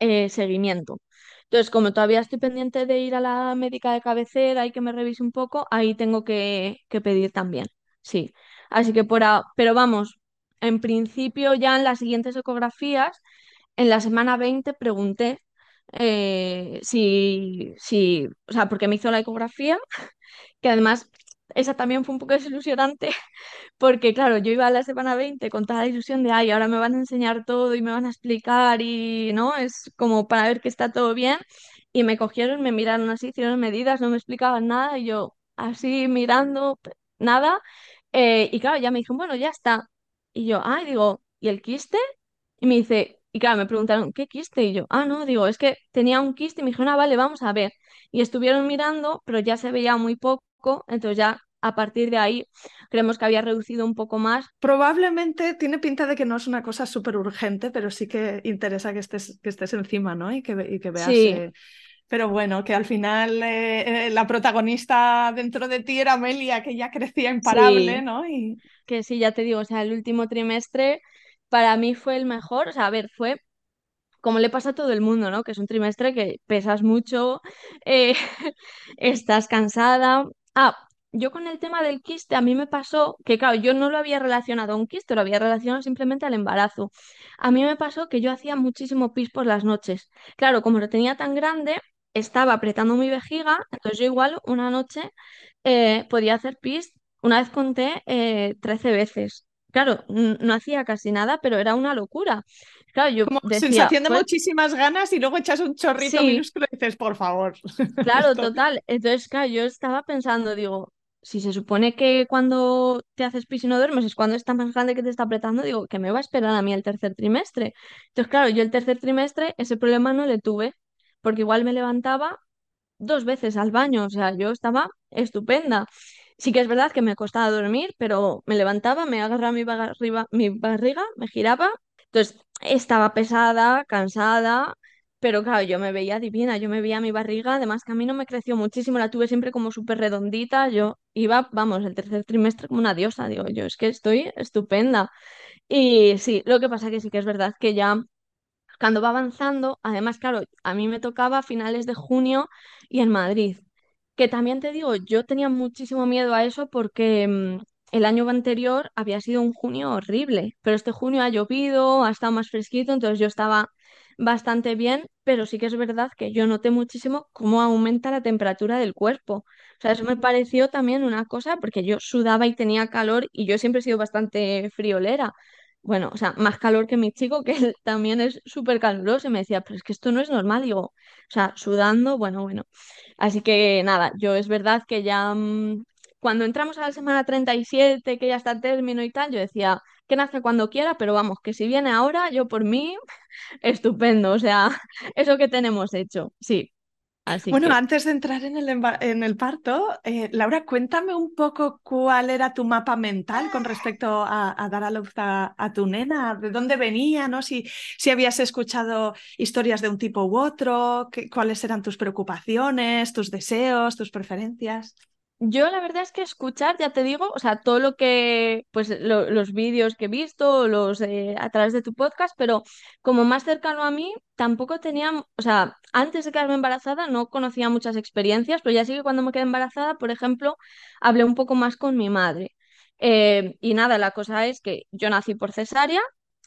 eh, seguimiento. Entonces, como todavía estoy pendiente de ir a la médica de cabecera y que me revise un poco, ahí tengo que, que pedir también. Sí. Así que por a- pero vamos, en principio ya en las siguientes ecografías, en la semana 20 pregunté eh, si, si, o sea, porque me hizo la ecografía, que además esa también fue un poco desilusionante (laughs) porque claro, yo iba a la semana 20 con toda la ilusión de, ay, ahora me van a enseñar todo y me van a explicar y, ¿no? Es como para ver que está todo bien. Y me cogieron, me miraron así, hicieron medidas, no me explicaban nada y yo así mirando, nada. Eh, y claro, ya me dijeron, bueno, ya está. Y yo, ay, digo, ¿y el quiste? Y me dice, y claro, me preguntaron, ¿qué quiste? Y yo, ah, no, digo, es que tenía un quiste y me dijeron, ah, vale, vamos a ver. Y estuvieron mirando, pero ya se veía muy poco, entonces ya a partir de ahí creemos que había reducido un poco más. Probablemente tiene pinta de que no es una cosa súper urgente, pero sí que interesa que estés, que estés encima, ¿no? Y que, y que veas... Sí, eh, Pero bueno, que al final eh, eh, la protagonista dentro de ti era Amelia, que ya crecía imparable, sí, ¿no? Y que sí, ya te digo, o sea, el último trimestre para mí fue el mejor, o sea, a ver, fue como le pasa a todo el mundo, ¿no? Que es un trimestre que pesas mucho, eh, (laughs) estás cansada. Ah, yo con el tema del quiste, a mí me pasó que, claro, yo no lo había relacionado a un quiste, lo había relacionado simplemente al embarazo. A mí me pasó que yo hacía muchísimo pis por las noches. Claro, como lo tenía tan grande, estaba apretando mi vejiga, entonces yo igual una noche eh, podía hacer pis, una vez conté eh, 13 veces. Claro, no hacía casi nada, pero era una locura. Claro, yo Como decía, sensación de "Joder, muchísimas ganas y luego echas un chorrito sí, minúsculo y dices, por favor. (laughs) Claro, total. Entonces, claro, yo estaba pensando, digo, si se supone que cuando te haces pis y no duermes es cuando está más grande que te está apretando, digo, que me va a esperar a mí el tercer trimestre. Entonces, claro, yo el tercer trimestre ese problema no le tuve, porque igual me levantaba dos veces al baño, o sea, yo estaba estupenda. Sí que es verdad que me costaba dormir, pero me levantaba, me agarraba mi barriga, mi barriga, me giraba, entonces estaba pesada, cansada, pero claro, yo me veía divina, yo me veía mi barriga, además que a mí no me creció muchísimo, la tuve siempre como súper redondita, yo iba, vamos, el tercer trimestre como una diosa, digo, yo es que estoy estupenda. Y sí, lo que pasa que sí que es verdad que ya cuando va avanzando, además, claro, a mí me tocaba a finales de junio y en Madrid, que también te digo, yo tenía muchísimo miedo a eso porque mm, el año anterior había sido un junio horrible, pero este junio ha llovido, ha estado más fresquito, entonces yo estaba bastante bien, pero sí que es verdad que yo noté muchísimo cómo aumenta la temperatura del cuerpo. O sea, eso me pareció también una cosa, porque yo sudaba y tenía calor y yo siempre he sido bastante friolera. Bueno, o sea, más calor que mi chico, que él también es súper caluroso, y me decía, pero es que esto no es normal, digo, o sea, sudando, bueno, bueno. Así que nada, yo es verdad que ya mm, cuando entramos a la semana 37 que ya está término y tal, yo decía, que nazca cuando quiera, pero vamos, que si viene ahora, yo por mí, (laughs) estupendo, o sea, (laughs) eso que tenemos hecho, sí, así Bueno, que... antes de entrar en el, en el parto, eh, Laura, cuéntame un poco cuál era tu mapa mental con respecto a, a dar a luz a, a tu nena, de dónde venía, ¿no? Si, si habías escuchado historias de un tipo u otro, qué- cuáles eran tus preocupaciones, tus deseos, tus preferencias. Yo la verdad es que escuchar, ya te digo, o sea, todo lo que, pues lo- los vídeos que he visto, los eh, a través de tu podcast, pero como más cercano a mí, tampoco tenía, o sea, antes de quedarme embarazada no conocía muchas experiencias, pero ya sí que cuando me quedé embarazada, por ejemplo, hablé un poco más con mi madre. Eh, y nada, la cosa es que yo nací por cesárea,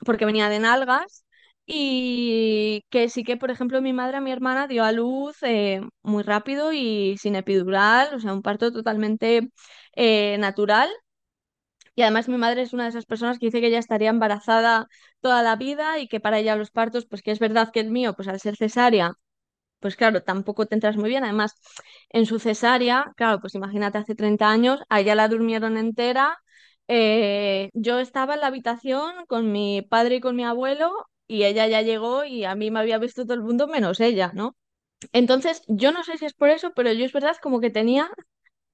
porque venía de nalgas. Y que sí que, por ejemplo, mi madre mi hermana dio a luz eh, muy rápido y sin epidural, o sea, un parto totalmente eh, natural. Y además mi madre es una de esas personas que dice que ella estaría embarazada toda la vida y que para ella los partos, pues que es verdad que el mío, pues al ser cesárea, pues claro, tampoco te entras muy bien. Además, en su cesárea, claro, pues imagínate hace 30 años, a ella la durmieron entera. eh, yo estaba en la habitación con mi padre y con mi abuelo y ella ya llegó y a mí me había visto todo el mundo menos ella, ¿no? Entonces, yo no sé si es por eso, pero yo es verdad como que tenía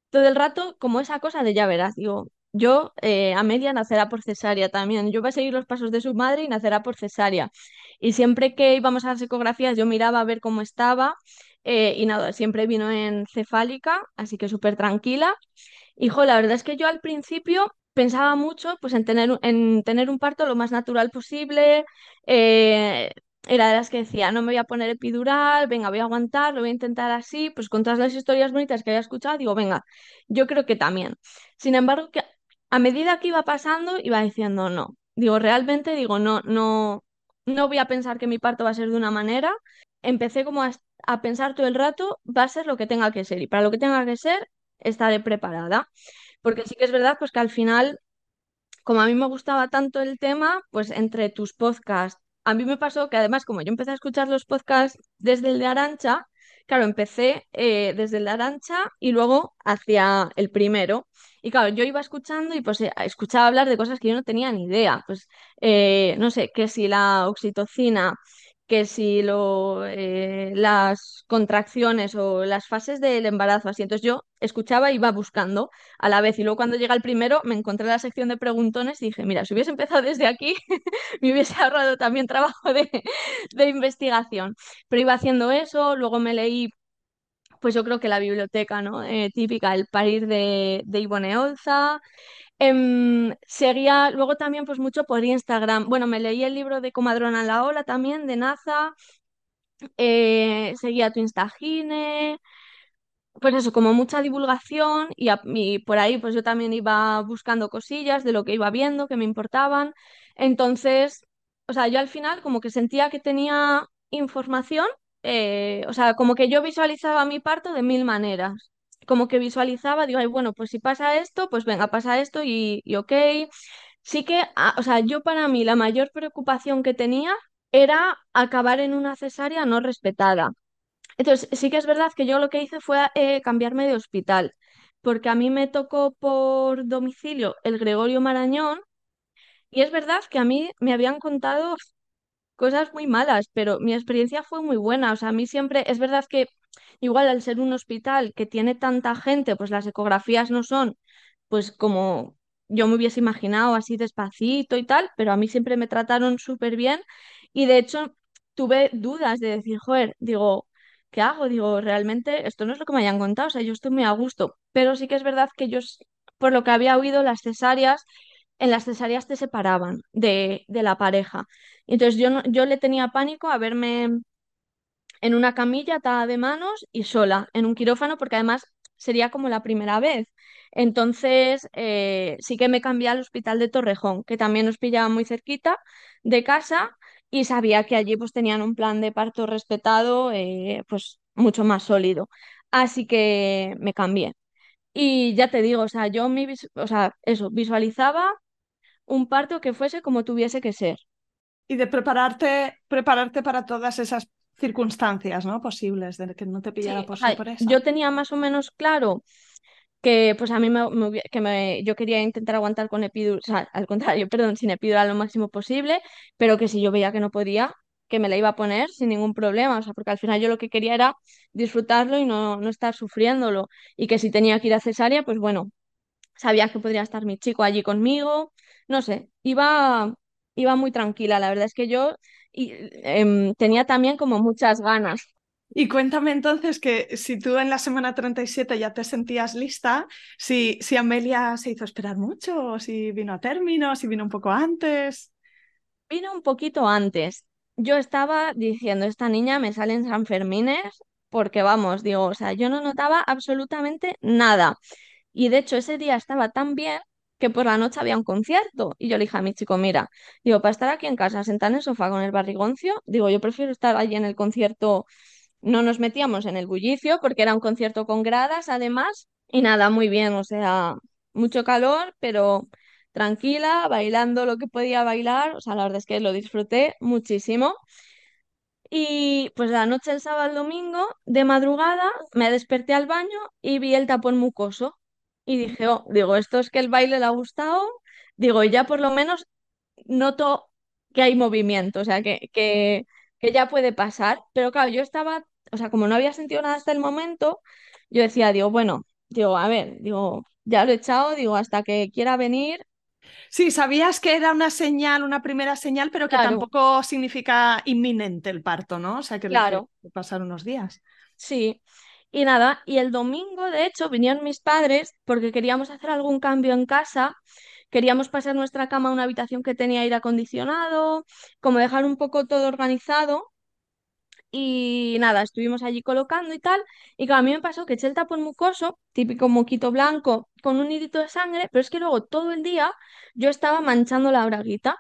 todo el rato como esa cosa de ya verás, digo, yo, eh, Amelia nacerá por cesárea también, yo voy a seguir los pasos de su madre y nacerá por cesárea. Y siempre que íbamos a las ecografías yo miraba a ver cómo estaba eh, y nada, siempre vino en cefálica, así que súper tranquila. Hijo, la verdad es que yo al principio pensaba mucho pues en tener, en tener un parto lo más natural posible. eh, era de las que decía, no me voy a poner epidural, venga, voy a aguantar, lo voy a intentar así, pues con todas las historias bonitas que había escuchado, digo, venga, yo creo que también. Sin embargo, que a medida que iba pasando, iba diciendo no. Digo, realmente digo, no, no, no voy a pensar que mi parto va a ser de una manera. Empecé como a, a pensar todo el rato, va a ser lo que tenga que ser. Y para lo que tenga que ser, estaré preparada. Porque sí que es verdad, pues que al final, como a mí me gustaba tanto el tema, pues entre tus podcasts, a mí me pasó que además, como yo empecé a escuchar los podcasts desde el de Arancha, claro, empecé eh, desde el de Arancha y luego hacia el primero. Y claro, yo iba escuchando y pues eh, escuchaba hablar de cosas que yo no tenía ni idea. Pues eh, no sé, que si la oxitocina que si lo, eh, las contracciones o las fases del embarazo, así. Entonces yo escuchaba y iba buscando a la vez. Y luego cuando llega el primero, me encontré la sección de preguntones y dije, mira, si hubiese empezado desde aquí, (laughs) me hubiese ahorrado también trabajo de, de investigación. Pero iba haciendo eso, luego me leí. Pues yo creo que la biblioteca, ¿no? Eh, típica, El parir de, de Em, seguía luego también pues mucho por Instagram. Bueno, me leí el libro de Comadrona en la Ola también de Naza. Eh, seguía tu Instagine. pues eso, como mucha divulgación y, a- por ahí pues yo también iba buscando cosillas de lo que iba viendo que me importaban. Entonces, o sea, yo al final como que sentía que tenía información, eh, o sea, como que yo visualizaba mi parto de mil maneras. Como que visualizaba, digo, ay, bueno, pues si pasa esto, pues venga, pasa esto y, ok. Sí que, ah, o sea, yo para mí la mayor preocupación que tenía era acabar en una cesárea no respetada. Entonces, sí que es verdad que yo lo que hice fue eh, cambiarme de hospital, porque a mí me tocó por domicilio el Gregorio Marañón y es verdad que a mí me habían contado cosas muy malas, pero mi experiencia fue muy buena. O sea, a mí siempre, es verdad que igual al ser un hospital que tiene tanta gente, pues las ecografías no son pues como yo me hubiese imaginado, así despacito y tal, pero a mí siempre me trataron súper bien y de hecho tuve dudas de decir, joder, digo, ¿qué hago? Digo, realmente esto no es lo que me hayan contado, o sea, yo estoy muy a gusto, pero sí que es verdad que yo, por lo que había oído, las cesáreas, en las cesáreas te separaban de, de la pareja. Entonces yo, no- yo le tenía pánico a verme en una camilla atada de manos y sola, en un quirófano, porque además sería como la primera vez. Entonces, eh, sí que me cambié al hospital de Torrejón, que también nos pillaba muy cerquita de casa y sabía que allí pues tenían un plan de parto respetado, eh, pues mucho más sólido. Así que me cambié. Y ya te digo, o sea, yo mi, o sea, eso, visualizaba un parto que fuese como tuviese que ser. Y de prepararte, prepararte para todas esas circunstancias, ¿no? Posibles, de que no te pillara Sí, por sorpresa. yo tenía más o menos claro que pues a mí me, me que me, yo quería intentar aguantar con epidural, o sea, al contrario, (laughs) perdón, sin epidural lo máximo posible, pero que si yo veía que no podía, que me la iba a poner sin ningún problema, o sea, porque al final yo lo que quería era disfrutarlo y no, no estar sufriéndolo, y que si tenía que ir a cesárea, pues bueno, sabía que podría estar mi chico allí conmigo, no sé, iba, iba muy tranquila, la verdad es que yo y, em, tenía también como muchas ganas. Y cuéntame entonces que si tú en la semana 37 ya te sentías lista, si, si Amelia se hizo esperar mucho, o si vino a término, si vino un poco antes. Vino un poquito antes. Yo estaba diciendo, esta niña me sale en San Fermines porque vamos, digo, o sea, yo no notaba absolutamente nada. Y de hecho ese día estaba tan bien que por la noche había un concierto. Y yo le dije a mi chico, mira, digo, para estar aquí en casa sentada en el sofá con el barrigoncio, digo, yo prefiero estar allí en el concierto. No nos metíamos en el bullicio porque era un concierto con gradas además. Y nada, muy bien, o sea, mucho calor, pero tranquila, bailando lo que podía bailar, o sea, la verdad es que lo disfruté muchísimo. Y pues la noche del sábado al domingo, de madrugada, me desperté al baño y vi el tapón mucoso. Y dije, oh, digo, esto es que el baile le ha gustado, digo, ya por lo menos noto que hay movimiento, o sea, que, que, que ya puede pasar. Pero claro, yo estaba, o sea, como no había sentido nada hasta el momento, yo decía, digo, bueno, digo, a ver, digo, ya lo he echado, digo, hasta que quiera venir, Sí, sabías que era una señal, una primera señal, pero que claro, tampoco significa inminente el parto, ¿no? O sea, que, que claro, pasar unos días. sí. Y nada, y el domingo, de hecho, vinieron mis padres porque queríamos hacer algún cambio en casa, queríamos pasar nuestra cama a una habitación que tenía aire acondicionado, como dejar un poco todo organizado. Y nada, estuvimos allí colocando y tal. Y claro, a mí me pasó que eché el tapón mucoso, típico moquito blanco, con un hilito de sangre, pero es que luego todo el día yo estaba manchando la braguita.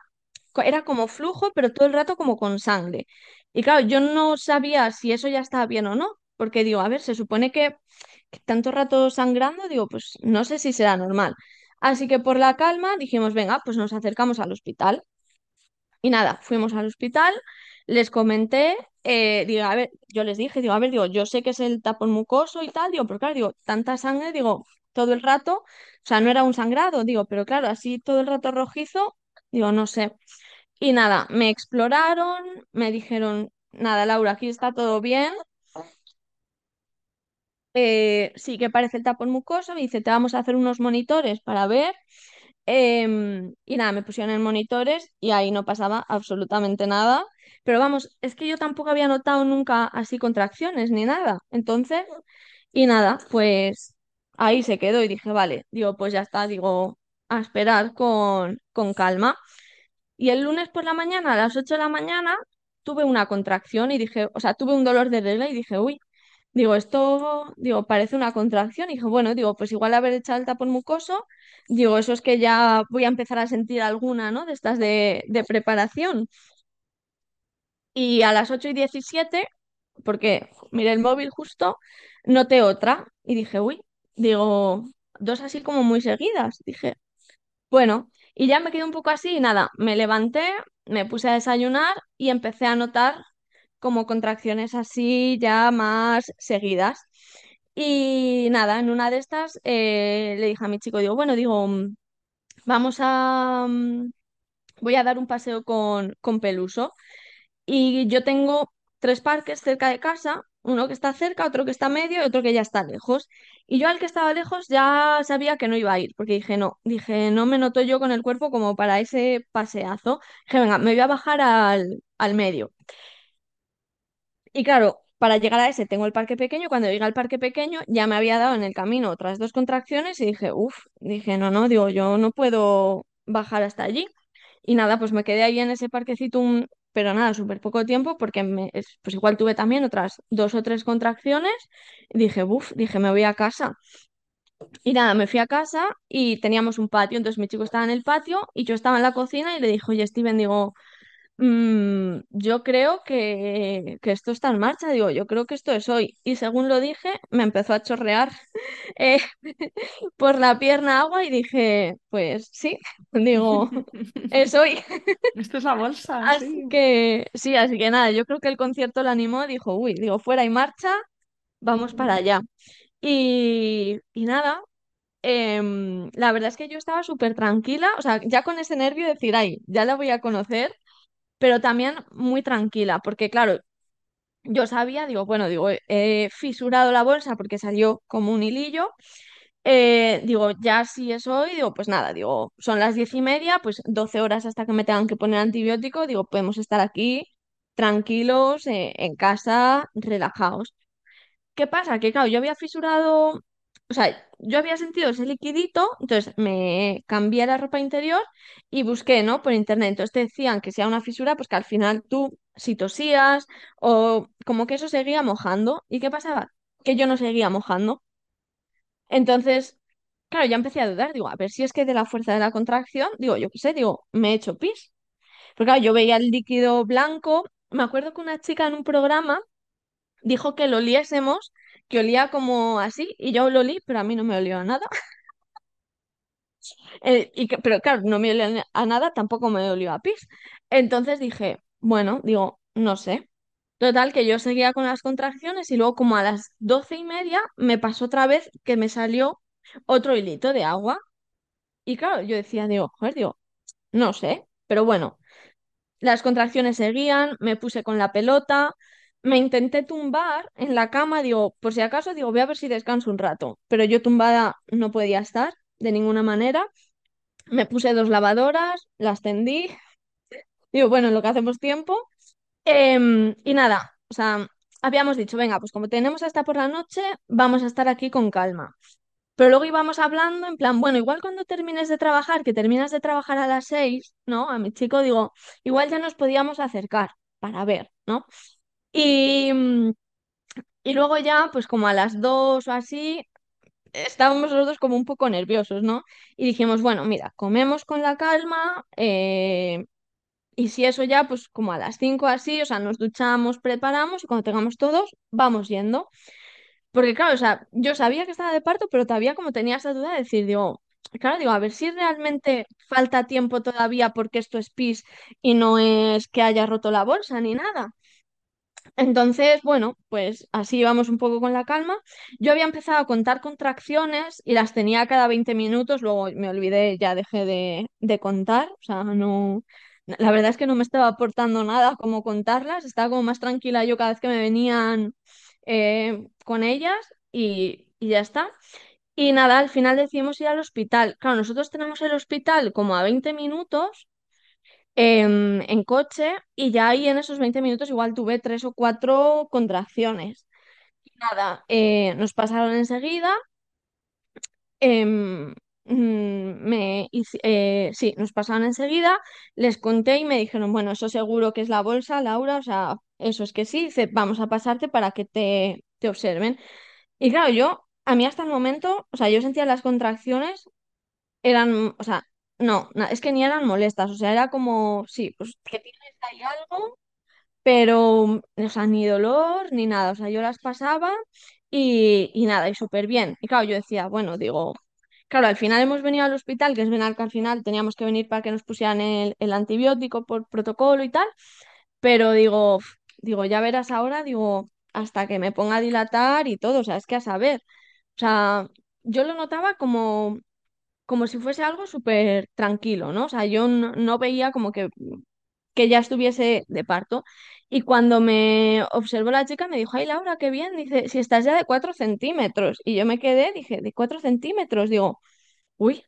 Era como flujo, pero todo el rato como con sangre. Y claro, yo no sabía si eso ya estaba bien o no, porque digo, a ver, se supone que, tanto rato sangrando, digo, pues no sé si será normal. Así que por la calma dijimos, venga, pues nos acercamos al hospital. Y nada, fuimos al hospital, les comenté, eh, digo, a ver, yo les dije, digo, a ver, digo, yo sé que es el tapón mucoso y tal, digo, pero claro, digo, tanta sangre, digo, todo el rato, o sea, no era un sangrado, digo, pero claro, así todo el rato rojizo, digo, no sé. Y nada, me exploraron, me dijeron, nada, Laura, aquí está todo bien, eh, sí que parece el tapón mucoso, me dice, te vamos a hacer unos monitores para ver. Em, y nada, me pusieron en monitores y ahí no pasaba absolutamente nada. Pero vamos, es que yo tampoco había notado nunca así contracciones ni nada. Entonces, y nada, pues ahí se quedó y dije, vale, digo, pues ya está, digo, a esperar con, con calma. Y el lunes por la mañana, a las 8 de la mañana, tuve una contracción y dije, o sea, tuve un dolor de regla y dije, uy. Digo, esto, digo, parece una contracción. Y dije, bueno, digo, pues igual haber echado el tapón mucoso, digo, eso es que ya voy a empezar a sentir alguna, ¿no? De estas de, de preparación. Y a las 8 y 17 porque miré el móvil justo, noté otra y dije, uy, digo, dos así como muy seguidas. Dije, bueno, y ya me quedé un poco así y nada, me levanté, me puse a desayunar y empecé a notar como contracciones así ya más seguidas. Y nada, en una de estas eh, le dije a mi chico, digo, bueno, digo, mm, vamos a, mm, voy a dar un paseo con, con Peluso. Y yo tengo tres parques cerca de casa, uno que está cerca, otro que está medio y otro que ya está lejos. Y yo al que estaba lejos ya sabía que no iba a ir, porque dije, no, dije, no me noto yo con el cuerpo como para ese paseazo. Dije, venga, me voy a bajar al, al medio. Y claro, para llegar a ese tengo el parque pequeño. Cuando llegué al parque pequeño ya me había dado en el camino otras dos contracciones y dije, uff, dije, no, no, digo, yo no puedo bajar hasta allí. Y nada, pues me quedé ahí en ese parquecito un, pero nada, súper poco tiempo porque me, es- pues igual tuve también otras dos o tres contracciones. Y dije, uff, dije, me voy a casa. Y nada, me fui a casa y teníamos un patio, entonces mi chico estaba en el patio y yo estaba en la cocina y le dije, oye, Steven, digo, "Mm, yo creo que, que esto está en marcha, digo, yo creo que esto es hoy. Y según lo dije, me empezó a chorrear (laughs) eh, (laughs) por la pierna agua y dije, pues sí, (laughs) digo, es hoy. Esto es la bolsa, Así sí. que sí, así que nada, yo creo que el concierto lo animó, dijo, uy, digo, fuera y marcha, vamos para allá. Y, y nada, em, la verdad es que yo estaba súper tranquila, o sea, ya con ese nervio de decir, ay, ya la voy a conocer, pero también muy tranquila, porque claro, yo sabía, digo, bueno, digo, he fisurado la bolsa porque salió como un hilillo. eh, digo, ya si es hoy, digo, pues nada, digo, son las diez y media, pues 12 horas hasta que me tengan que poner antibiótico, digo, podemos estar aquí tranquilos, eh, en casa, relajados. ¿Qué pasa? Que claro, yo había fisurado, o sea, yo había sentido ese liquidito, entonces me cambié la ropa interior y busqué, ¿no? Por internet. Entonces te decían que sea una fisura, pues que al final tú, si tosías o como que eso seguía mojando. ¿Y qué pasaba? Que yo no seguía mojando. Entonces, claro, ya empecé a dudar, digo, a ver si es que de la fuerza de la contracción, digo, yo qué sé, digo, me he hecho pis. Porque claro, yo veía el líquido blanco, me acuerdo que una chica en un programa dijo que lo oliésemos, que olía como así, y yo lo olí, pero a mí no me olió a nada. Eh, y que- pero claro, no me olió a nada, tampoco me olió a pis. Entonces dije, bueno, digo, no sé. Total, que yo seguía con las contracciones y luego como a las doce y media me pasó otra vez que me salió otro hilito de agua. Y claro, yo decía, digo, joder, digo, no sé, pero bueno. Las contracciones seguían, me puse con la pelota, me intenté tumbar en la cama, digo, por si acaso, digo, voy a ver si descanso un rato, pero yo tumbada no podía estar de ninguna manera. Me puse dos lavadoras, las tendí, (laughs) digo, bueno, en lo que hacemos tiempo. Em, y nada, o sea, habíamos dicho, venga, pues como tenemos hasta por la noche, vamos a estar aquí con calma. Pero luego íbamos hablando en plan, bueno, igual cuando termines de trabajar, que terminas de trabajar a las seis, ¿no? A mi chico digo, igual ya nos podíamos acercar para ver, ¿no? Y, mm, y luego ya, pues como a las dos o así, estábamos los dos como un poco nerviosos, ¿no? Y dijimos, bueno, mira, comemos con la calma, eh, y si eso ya, pues como a las cinco así, o sea, nos duchamos, preparamos y cuando tengamos todos, vamos yendo. Porque claro, o sea, yo sabía que estaba de parto, pero todavía como tenía esa duda de decir, digo, claro, digo, a ver si realmente falta tiempo todavía porque esto es pis y no es que haya roto la bolsa ni nada. Entonces, bueno, pues así íbamos un poco con la calma. Yo había empezado a contar contracciones y las tenía cada 20 minutos, luego me olvidé, ya dejé de, de contar, o sea, no, la verdad es que no me estaba aportando nada como contarlas, estaba como más tranquila yo cada vez que me venían eh, con ellas y, y ya está. Y nada, al final decidimos ir al hospital. Claro, nosotros tenemos el hospital como a 20 minutos em, en coche y ya ahí en esos 20 minutos igual tuve tres o cuatro contracciones. Nada, eh, nos pasaron enseguida. em, mm, me, eh, sí, nos pasaron enseguida, les conté y me dijeron, bueno, eso seguro que es la bolsa, Laura, o sea, eso es que sí, dice, vamos a pasarte para que te, te observen. Y claro, yo, a mí hasta el momento, o sea, yo sentía las contracciones, eran, o sea, no, es que ni eran molestas, o sea, era como, sí, pues que tienes ahí algo, pero, o sea, ni dolor ni nada, o sea, yo las pasaba y, y nada, y súper bien. Y claro, yo decía, bueno, digo, claro, al final hemos venido al hospital, que es verdad que al final teníamos que venir para que nos pusieran el, el antibiótico por protocolo y tal, pero digo, digo, ya verás ahora, digo, hasta que me ponga a dilatar y todo, o sea, es que a saber, o sea, yo lo notaba como, como si fuese algo súper tranquilo, ¿no? O sea, yo no, veía como que, que ya estuviese de parto. Y cuando me observó la chica, me dijo, ay, Laura, qué bien, dice, si estás ya de cuatro centímetros. Y yo me quedé, dije, ¿de cuatro centímetros? Digo, uy,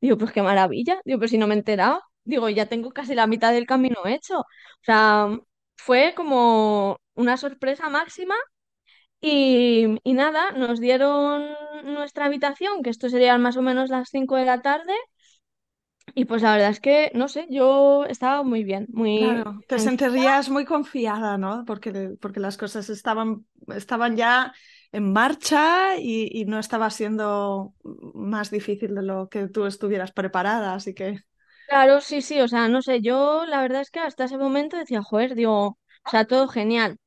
digo, pues qué maravilla, digo, pues si no me he enterado, digo, ya tengo casi la mitad del camino hecho. O sea, fue como una sorpresa máxima y, y nada, nos dieron nuestra habitación, que esto serían más o menos las 5 de la tarde, y pues la verdad es que, no sé, yo estaba muy bien, muy Claro, te sentirías muy confiada, ¿no? Porque, porque las cosas estaban, estaban ya en marcha y, y no estaba siendo más difícil de lo que tú estuvieras preparada, así que... Claro, sí, sí, o sea, no sé, yo la verdad es que hasta ese momento decía, joder, digo, o sea, todo genial.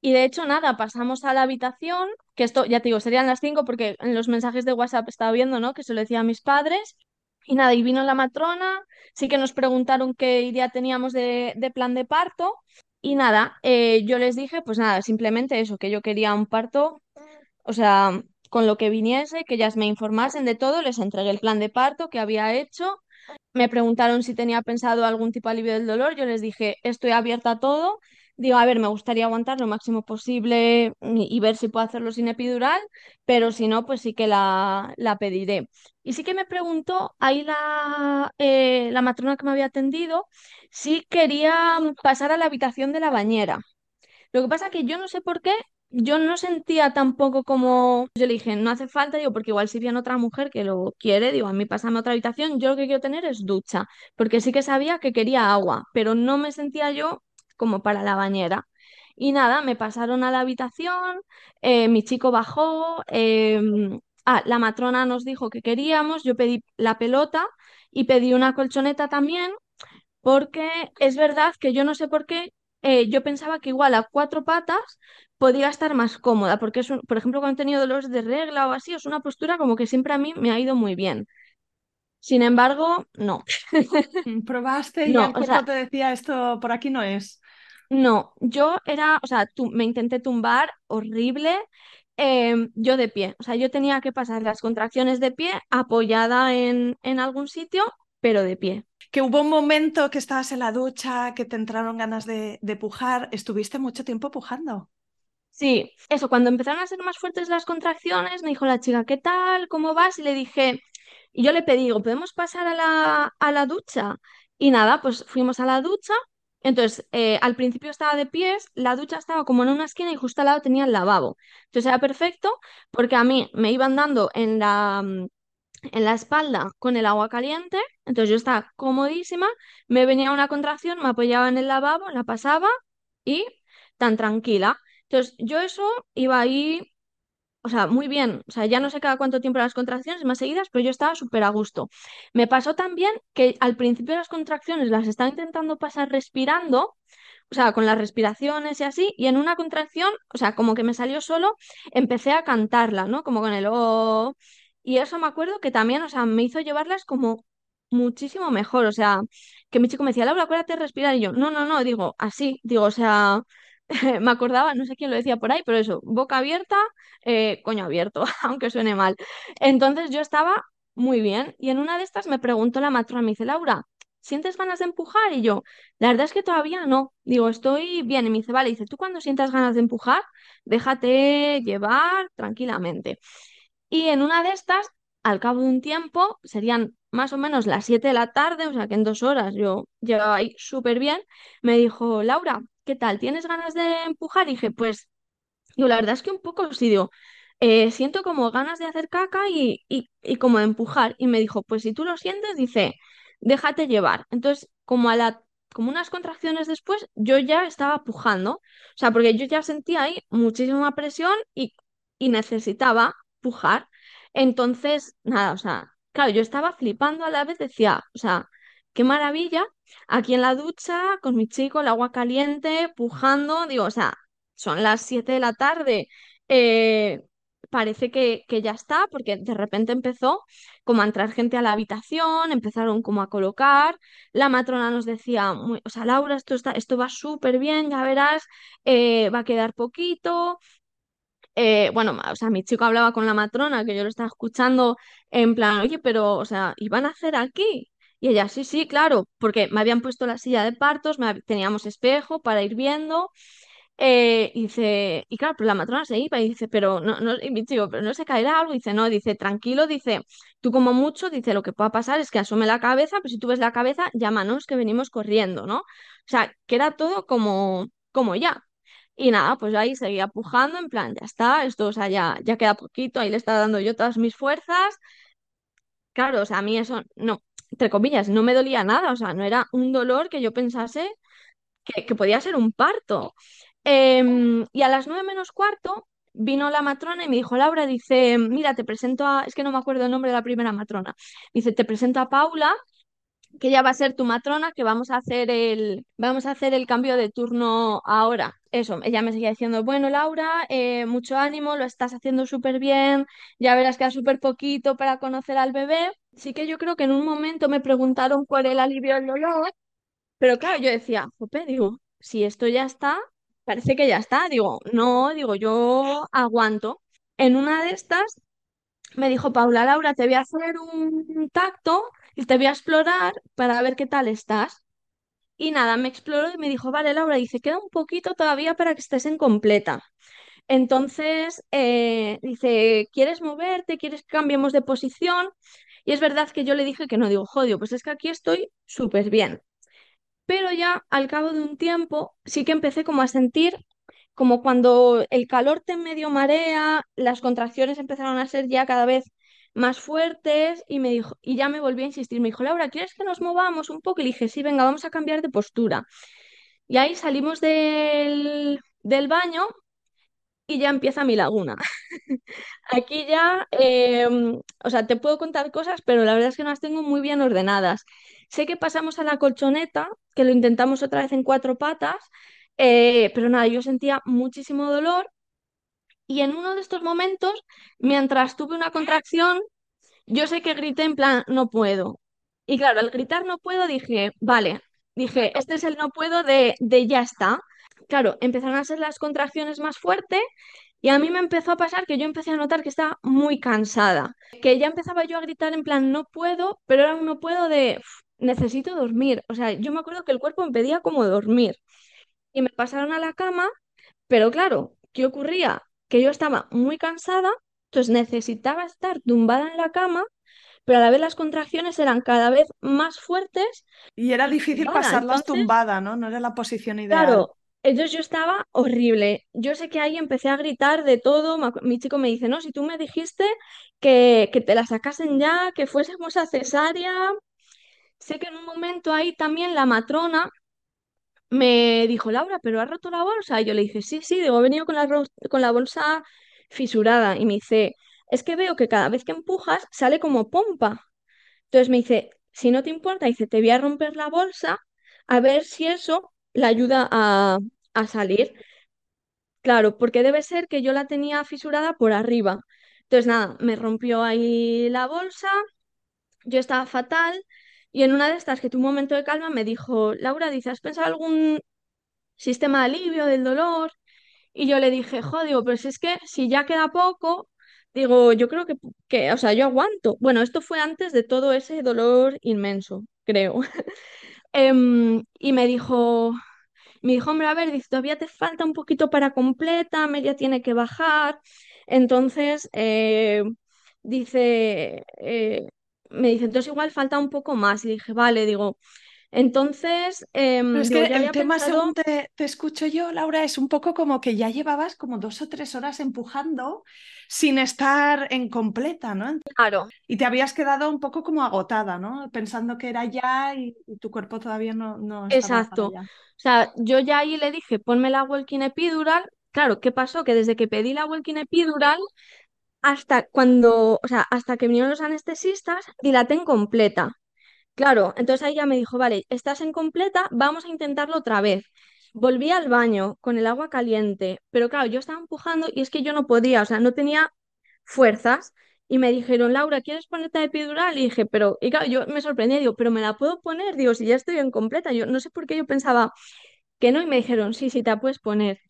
Y de hecho, nada, pasamos a la habitación, que esto, ya te digo, serían las cinco porque en los mensajes de WhatsApp estaba viendo, ¿no? Que se lo decía a mis padres. Y nada, y vino la matrona, sí que nos preguntaron qué idea teníamos de, de plan de parto. Y nada, eh, yo les dije, pues nada, simplemente eso, que yo quería un parto, o sea, con lo que viniese, que ellas me informasen de todo, les entregué el plan de parto que había hecho me preguntaron si tenía pensado algún tipo de alivio del dolor. Yo les dije, estoy abierta a todo. Digo, a ver, me gustaría aguantar lo máximo posible y, ver si puedo hacerlo sin epidural, pero si no, pues sí que la, la pediré. Y sí que me preguntó ahí la, eh, la matrona que me había atendido si quería pasar a la habitación de la bañera. Lo que pasa que yo no sé por qué, yo no sentía tampoco como, yo le dije, no hace falta, digo, porque igual si viene otra mujer que lo quiere, digo, a mí pásame a otra habitación, yo lo que quiero tener es ducha, porque sí que sabía que quería agua, pero no me sentía yo como para la bañera. Y nada, me pasaron a la habitación, eh, mi chico bajó, em, ah, la matrona nos dijo que queríamos, yo pedí la pelota y pedí una colchoneta también porque es verdad que yo no sé por qué, eh, yo pensaba que igual a cuatro patas podía estar más cómoda, porque es un- por ejemplo, cuando he tenido dolores de regla o así, es una postura como que siempre a mí me ha ido muy bien. Sin embargo, no, Mm, Probaste y no, el sea, te decía esto por aquí no es. No, yo era, o sea, tu- me intenté tumbar horrible. em, yo de pie, o sea, yo tenía que pasar las contracciones de pie apoyada en, en algún sitio, pero de pie. Que hubo un momento que estabas en la ducha, que te entraron ganas de, de pujar. Estuviste mucho tiempo pujando. Sí, eso, cuando empezaron a ser más fuertes las contracciones, me dijo la chica, ¿qué tal? ¿Cómo vas? Y le dije, y yo le pedí, digo, ¿podemos pasar a la, a la ducha? Y nada, pues fuimos a la ducha. Entonces, eh, al principio estaba de pies, la ducha estaba como en una esquina y justo al lado tenía el lavabo. Entonces era perfecto porque a mí me iban dando en la, mm, en la espalda con el agua caliente, entonces yo estaba comodísima, me venía una contracción, me apoyaba en el lavabo, la pasaba y tan tranquila. Entonces yo eso iba ahí, o sea, muy bien, o sea, ya no sé cada cuánto tiempo las contracciones más seguidas, pero yo estaba súper a gusto. Me pasó también que al principio las contracciones las estaba intentando pasar respirando. O sea, con las respiraciones y así, y en una contracción, o sea, como que me salió solo, empecé a cantarla, ¿no? Como con el oh, y eso me acuerdo que también, o sea, me hizo llevarlas como muchísimo mejor. O sea, que mi chico me decía, Laura, acuérdate de respirar. Y yo, no, no, no, digo, así, digo, o sea, (laughs) me acordaba, no sé quién lo decía por ahí, pero eso, boca abierta, eh, coño abierto, (laughs) aunque suene mal. Entonces yo estaba muy bien. Y en una de estas me preguntó la matrona, me dice, Laura, ¿sientes ganas de empujar? Y yo, la verdad es que todavía no. Digo, estoy bien. Y me dice, vale, dice, tú cuando sientas ganas de empujar, déjate llevar tranquilamente. Y en una de estas, al cabo de un tiempo, serían más o menos las 7 de la tarde, o sea que en dos horas yo llevaba ahí súper bien, me dijo, Laura, ¿qué tal? ¿Tienes ganas de empujar? Y dije, pues, digo, la verdad es que un poco sí, digo, "eh, siento como ganas de hacer caca y, y, y como de empujar. Y me dijo, pues si tú lo sientes, dice, déjate llevar. Entonces, como a la... Como unas contracciones después, yo ya estaba pujando, o sea, porque yo ya sentía ahí muchísima presión y y necesitaba pujar. Entonces, nada, o sea, claro, yo estaba flipando a la vez, decía, o sea, qué maravilla, aquí en la ducha, con mi chico, el agua caliente, pujando, digo, o sea, son las 7 de la tarde, eh, parece que, que ya está, porque de repente empezó como a entrar gente a la habitación, empezaron como a colocar, la matrona nos decía, muy, o sea, Laura, esto, está, esto va súper bien, ya verás, eh, va a quedar poquito. Eh, bueno, o sea, mi chico hablaba con la matrona, que yo lo estaba escuchando en plan, oye, pero, o sea, ¿y van a hacer aquí? Y ella, sí, sí, claro, porque me habían puesto la silla de partos, teníamos espejo para ir viendo. Eh, y dice, y claro, pues la matrona se iba y dice, pero no, no, y pero no se caerá algo. dice, no, dice, tranquilo, dice, tú como mucho, dice, lo que pueda pasar es que asome la cabeza, pero si tú ves la cabeza, llámanos que venimos corriendo, ¿no? O sea, que era todo como, como ya. Y nada, pues ahí seguía pujando, en plan, ya está, esto, o sea, ya, ya queda poquito, ahí le estaba dando yo todas mis fuerzas. Claro, o sea, a mí eso, no, entre comillas, no me dolía nada, o sea, no era un dolor que yo pensase que, que podía ser un parto. Em, y a las nueve menos cuarto vino la matrona y me dijo, Laura, dice, mira, te presento a, es que no me acuerdo el nombre de la primera matrona, dice, te presento a Paula, que ella va a ser tu matrona, que vamos a hacer el, vamos a hacer el cambio de turno ahora. Eso, ella me seguía diciendo, bueno, Laura, eh, mucho ánimo, lo estás haciendo súper bien, ya verás que queda súper poquito para conocer al bebé. Sí que yo creo que en un momento me preguntaron por el alivio del dolor, pero claro, yo decía, jope, digo, si esto ya está, parece que ya está. Digo, no, digo, yo aguanto. En una de estas me dijo Paula, Laura, te voy a hacer un tacto y te voy a explorar para ver qué tal estás. Y nada, me exploró y me dijo, vale, Laura, dice, queda un poquito todavía para que estés en completa. Entonces, eh, dice, ¿quieres moverte? ¿Quieres que cambiemos de posición? Y es verdad que yo le dije que no, digo, jodio, pues es que aquí estoy súper bien. Pero ya al cabo de un tiempo sí que empecé como a sentir como cuando el calor te medio marea, las contracciones empezaron a ser ya cada vez más fuertes y me dijo, y ya me volví a insistir, me dijo, Laura, ¿quieres que nos movamos un poco? Y le dije, sí, venga, vamos a cambiar de postura. Y ahí salimos del, del baño y ya empieza mi laguna. (laughs) Aquí ya, em, o sea, te puedo contar cosas, pero la verdad es que no las tengo muy bien ordenadas. Sé que pasamos a la colchoneta, que lo intentamos otra vez en cuatro patas, eh, pero nada, yo sentía muchísimo dolor y en uno de estos momentos, mientras tuve una contracción, yo sé que grité en plan, no puedo. Y claro, al gritar no puedo, dije, vale, dije, este es el no puedo de, de ya está. Claro, empezaron a ser las contracciones más fuertes y a mí me empezó a pasar que yo empecé a notar que estaba muy cansada, que ya empezaba yo a gritar en plan, no puedo, pero ahora no puedo de, necesito dormir. O sea, yo me acuerdo que el cuerpo me pedía como dormir. Y me pasaron a la cama, pero claro, ¿qué ocurría? Que yo estaba muy cansada, entonces necesitaba estar tumbada en la cama, pero a la vez las contracciones eran cada vez más fuertes. Y era difícil pasarlas tumbada, ¿no? No era la posición ideal. Claro, entonces yo estaba horrible. Yo sé que ahí empecé a gritar de todo. Mi chico me dice, no, si tú me dijiste que, que te la sacasen ya, que fuésemos a cesárea. Sé que en un momento ahí también la matrona me dijo, Laura, ¿pero has roto la bolsa? Y yo le dije, sí, sí, digo, he venido con la, con la bolsa fisurada. Y me dice, es que veo que cada vez que empujas sale como pompa. Entonces me dice, si no te importa, dice, te voy a romper la bolsa a ver si eso la ayuda a, a salir. Claro, porque debe ser que yo la tenía fisurada por arriba. Entonces, nada, me rompió ahí la bolsa, yo estaba fatal y en una de estas que tuvo un momento de calma me dijo, Laura, dice, ¿has pensado algún sistema de alivio del dolor? Y yo le dije, joder, pero si es que si ya queda poco, digo, yo creo que, que, o sea, yo aguanto. Bueno, esto fue antes de todo ese dolor inmenso, creo. (laughs) Em, y me dijo, me dijo, hombre, a ver, dice, todavía te falta un poquito para completa, media tiene que bajar. Entonces, eh, dice, eh, me dice, entonces igual falta un poco más. Y dije, vale, digo, entonces... Em, es que el tema, según te, te, escucho yo, Laura, es un poco como que ya llevabas como dos o tres horas empujando sin estar en completa, ¿no? Claro. Y te habías quedado un poco como agotada, ¿no? Pensando que era ya y, tu cuerpo todavía no, no estaba Exacto. O sea, yo ya ahí le dije, ponme la walking epidural. claro, ¿qué pasó? Que desde que pedí la walking epidural hasta cuando, o sea, hasta que vinieron los anestesistas, dilaté en completa. Claro, entonces ahí ya me dijo, vale, estás en completa, vamos a intentarlo otra vez. Volví al baño con el agua caliente, pero claro, yo estaba empujando y es que yo no podía, o sea, no tenía fuerzas. Y me dijeron, Laura, ¿quieres ponerte epidural? Y dije, pero, y claro, yo me sorprendí, digo, pero ¿me la puedo poner? Digo, si ya estoy en completa. Yo no sé por qué yo pensaba que no, y me dijeron, sí, sí, te la puedes poner.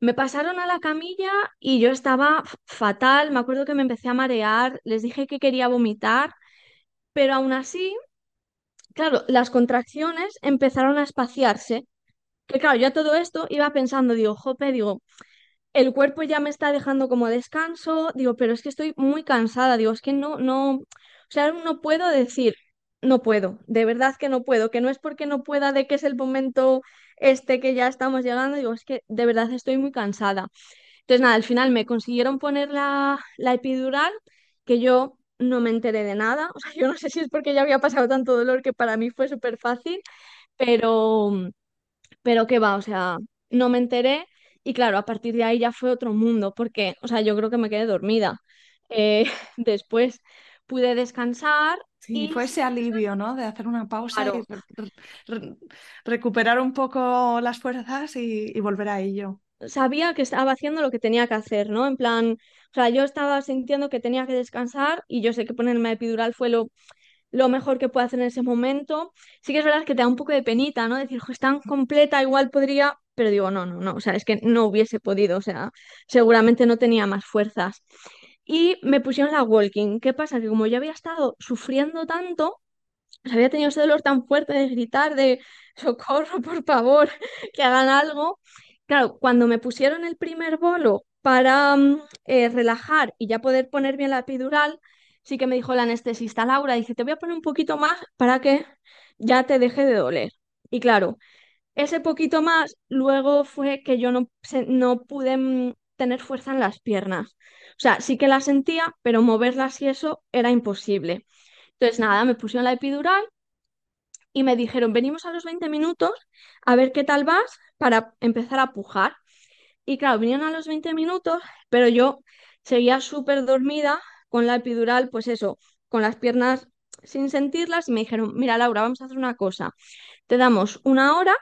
Me pasaron a la camilla y yo estaba fatal, me acuerdo que me empecé a marear, les dije que quería vomitar, pero aún así, claro, las contracciones empezaron a espaciarse. Que claro, yo a todo esto iba pensando, digo, jope, digo, el cuerpo ya me está dejando como descanso, digo, pero es que estoy muy cansada, digo, es que no, no, o sea, no puedo decir, no puedo, de verdad que no puedo, que no es porque no pueda de que es el momento este que ya estamos llegando, digo, es que de verdad estoy muy cansada. Entonces, nada, al final me consiguieron poner la, la epidural, que yo no me enteré de nada, (laughs) o sea, yo no sé si es porque ya había pasado tanto dolor que para mí fue súper fácil, pero pero qué va, o sea, no me enteré y claro, a partir de ahí ya fue otro mundo, porque, o sea, yo creo que me quedé dormida. Eh, (laughs) después pude descansar Sí, y fue ese que alivio, ¿no? De hacer una pausa y claro, re- re- re- recuperar un poco las fuerzas y, y volver a ello. Sabía que estaba haciendo lo que tenía que hacer, ¿no? En plan, o sea, yo estaba sintiendo que tenía que descansar y yo sé que ponerme epidural fue lo mejor que puedo hacer en ese momento. Sí que es verdad que te da un poco de penita, ¿no? Decir, "Jo, es tan completa, igual podría, pero digo, no, no, no, o sea, es que no hubiese podido, o sea, seguramente no tenía más fuerzas. Y me pusieron la walking. ¿Qué pasa? Que como yo había estado sufriendo tanto, o sea, había tenido ese dolor tan fuerte de gritar, de socorro, por favor, (laughs) que hagan algo. Claro, cuando me pusieron el primer bolo para mm, eh, relajar y ya poder poner bien la epidural, sí que me dijo la anestesista Laura, dice, te voy a poner un poquito más para que ya te deje de doler. Y claro, ese poquito más luego fue que yo no, no pude mm, tener fuerza en las piernas. O sea, sí que la sentía, pero moverlas y eso era imposible. Entonces, nada, me pusieron la epidural y me dijeron, venimos a los 20 minutos a ver qué tal vas para empezar a pujar. Y claro, vinieron a los 20 minutos, pero yo seguía súper dormida con la epidural, pues eso, con las piernas sin sentirlas y me dijeron, mira Laura, vamos a hacer una cosa, te damos una hora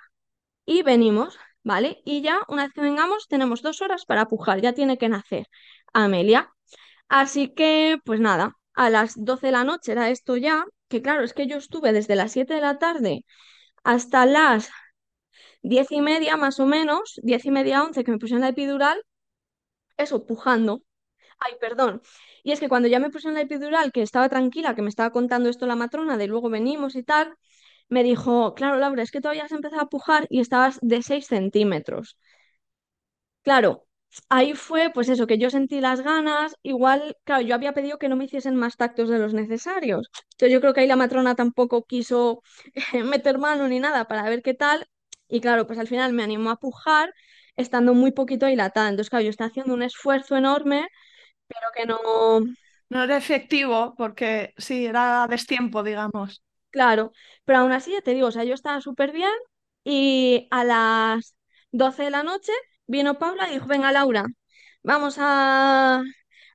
y venimos, ¿vale? Y ya una vez que vengamos tenemos dos horas para pujar, ya tiene que nacer Amelia. Así que, pues nada, a las 12 de la noche era esto ya, que claro, es que yo estuve desde las 7 de la tarde hasta las diez y media más o menos, diez y media, once, que me pusieron la epidural, eso, pujando. Ay, perdón. Y es que cuando ya me pusieron la epidural, que estaba tranquila, que me estaba contando esto la matrona, de luego venimos y tal, me dijo, claro, Laura, es que todavía has empezado a pujar y estabas de 6 centímetros. Claro, ahí fue pues eso, que yo sentí las ganas, igual, claro, yo había pedido que no me hiciesen más tactos de los necesarios. Entonces yo creo que ahí la matrona tampoco quiso (laughs) meter mano ni nada para ver qué tal. Y claro, pues al final me animó a pujar estando muy poquito dilatada. Entonces, claro, yo estaba haciendo un esfuerzo enorme, pero que no, No era efectivo porque sí, era destiempo, digamos. Claro, pero aún así ya te digo, o sea, yo estaba súper bien y a las 12 de la noche vino Paula y dijo, venga Laura, vamos a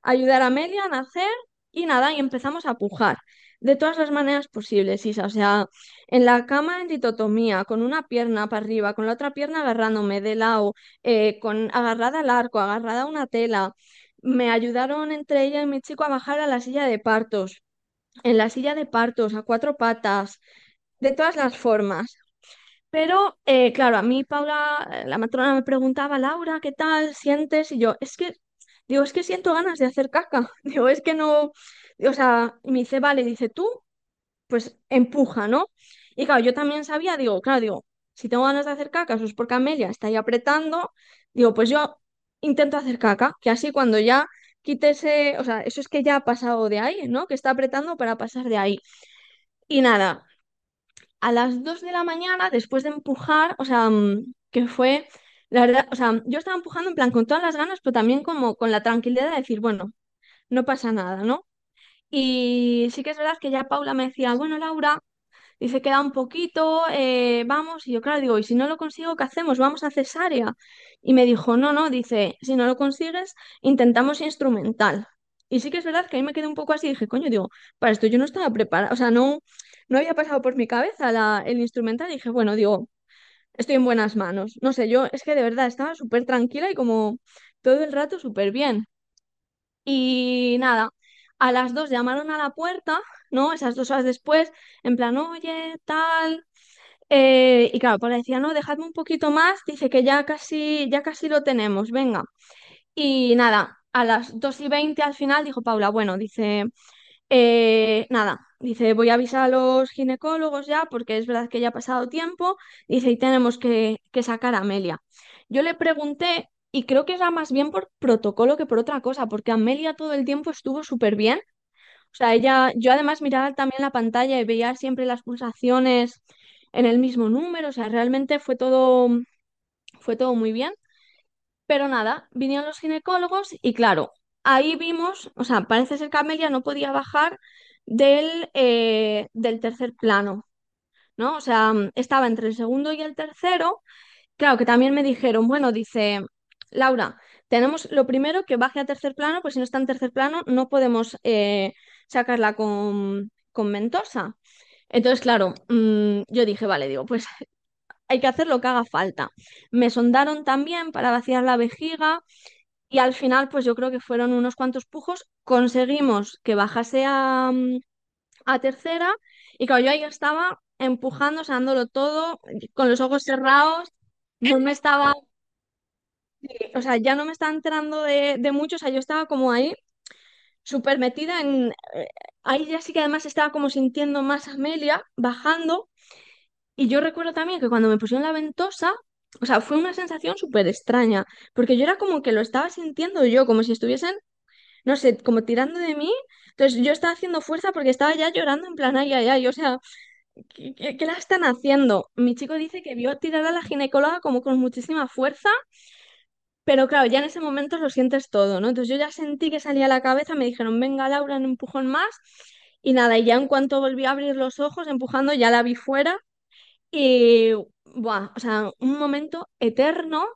ayudar a Amelia a nacer y nada, y empezamos a pujar de todas las maneras posibles, Isa, o sea, en la cama en litotomía, con una pierna para arriba, con la otra pierna agarrándome de lado, eh, con agarrada al arco, agarrada a una tela, me ayudaron entre ella y mi chico a bajar a la silla de partos en la silla de partos, a cuatro patas, de todas las formas. Pero, eh, claro, a mí Paula, eh, la matrona me preguntaba, Laura, ¿qué tal sientes? Y yo, es que, digo, es que siento ganas de hacer caca. (laughs) Digo, es que no, o sea, y me dice, vale, dice, tú, pues empuja, ¿no? Y claro, yo también sabía, digo, claro, digo, si tengo ganas de hacer caca, eso es porque Amelia está ahí apretando, digo, pues yo intento hacer caca, que así cuando ya quite o sea, eso es que ya ha pasado de ahí, ¿no? Que está apretando para pasar de ahí. Y nada, a las 2 de la mañana, después de empujar, o sea, mm, que fue, la verdad, o sea, yo estaba empujando en plan con todas las ganas, pero también como con la tranquilidad de decir, bueno, no pasa nada, ¿no? Y sí que es verdad que ya Paula me decía, bueno, Laura, dice, queda un poquito, eh, vamos, y yo, claro, digo, y si no lo consigo, ¿qué hacemos? ¿Vamos a cesárea? Y me dijo, no, no, dice, si no lo consigues, intentamos instrumental. Y sí que es verdad que ahí me quedé un poco así, dije, coño, digo, para esto yo no estaba preparada, o sea, no, no había pasado por mi cabeza el instrumental, y dije, bueno, digo, estoy en buenas manos. No sé, yo es que de verdad estaba súper tranquila y como todo el rato súper bien. Y nada, a las dos llamaron a la puerta, ¿no? Esas dos horas después, en plan, oye, tal. Eh, y claro, pues decía, no, dejadme un poquito más, dice que ya casi, ya casi lo tenemos, venga. Y nada, a las 2 y 20 al final dijo Paula, bueno, dice, eh, nada, dice, voy a avisar a los ginecólogos ya, porque es verdad que ya ha pasado tiempo, dice, y tenemos que, que sacar a Amelia. Yo le pregunté, y creo que era más bien por protocolo que por otra cosa, porque Amelia todo el tiempo estuvo súper bien. O sea, ella, yo además miraba también la pantalla y veía siempre las pulsaciones en el mismo número, o sea, realmente fue todo, fue todo muy bien. Pero nada, vinieron los ginecólogos y claro, ahí vimos, o sea, parece ser que Amelia no podía bajar del, eh, del tercer plano, ¿no? O sea, estaba entre el segundo y el tercero. Claro, que también me dijeron, bueno, dice, Laura, tenemos lo primero que baje a tercer plano, pues si no está en tercer plano no podemos eh, sacarla con, con ventosa. Entonces, claro, mm, yo dije, vale, digo, pues hay que hacer lo que haga falta. Me sondaron también para vaciar la vejiga y al final, pues yo creo que fueron unos cuantos pujos, conseguimos que bajase a, a tercera y claro, yo ahí estaba empujando, dándolo todo, con los ojos cerrados, no me estaba, o sea, ya no me estaba enterando de, de mucho, o sea, yo estaba como ahí súper metida en, eh, ahí ya sí que además estaba como sintiendo más Amelia bajando. Y yo recuerdo también que cuando me pusieron la ventosa, o sea, fue una sensación súper extraña, porque yo era como que lo estaba sintiendo yo, como si estuviesen, no sé, como tirando de mí. Entonces yo estaba haciendo fuerza porque estaba ya llorando en plan, ay, ay, ay, o sea, ¿qué, qué- la están haciendo? Mi chico dice que vio tirar a la ginecóloga como con muchísima fuerza, pero claro, ya en ese momento lo sientes todo, ¿no? Entonces yo ya sentí que salía la cabeza, me dijeron, venga Laura, un empujón más, y nada, y ya en cuanto volví a abrir los ojos, empujando, ya la vi fuera. Y, buah, o sea, un momento eterno,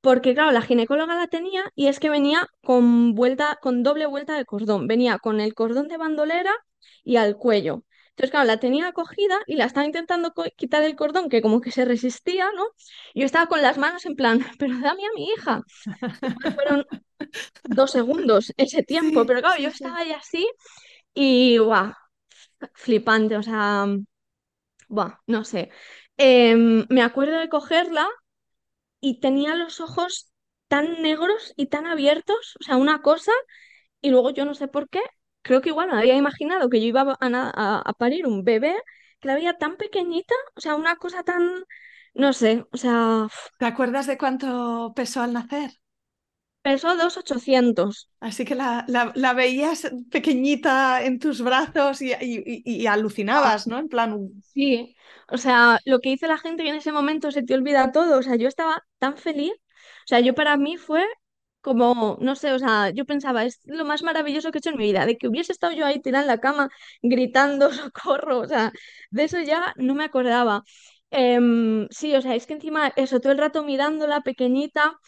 porque claro, la ginecóloga la tenía y es que venía con vuelta, con doble vuelta de cordón. Venía con el cordón de bandolera y al cuello. Entonces, claro, la tenía cogida y la estaba intentando quitar el cordón, que como que se resistía, ¿no? Y yo estaba con las manos en plan, (laughs) pero dame a mi hija. Fueron dos segundos ese (laughs) tiempo, Sí, pero claro, yo estaba ahí así y, guau, flipante, o sea. Buah, no sé. Em, me acuerdo de cogerla y tenía los ojos tan negros y tan abiertos, o sea, una cosa, y luego yo no sé por qué, creo que igual me había imaginado que yo iba a, a parir un bebé que la veía tan pequeñita, o sea, una cosa tan, no sé, o sea, ¿Te acuerdas de cuánto pesó al nacer? Pesó dos ochocientos Así que la, la- la veías pequeñita en tus brazos y, y- y- alucinabas, ¿no? En plan, Sí, o sea, lo que hizo la gente que en ese momento se te olvida todo, o sea, yo estaba tan feliz, o sea, yo para mí fue como, no sé, o sea, yo pensaba, es lo más maravilloso que he hecho en mi vida, de que hubiese estado yo ahí tirada en la cama gritando (laughs) socorro, o sea, de eso ya no me acordaba. Em, sí, o sea, es que encima eso, todo el rato mirándola pequeñita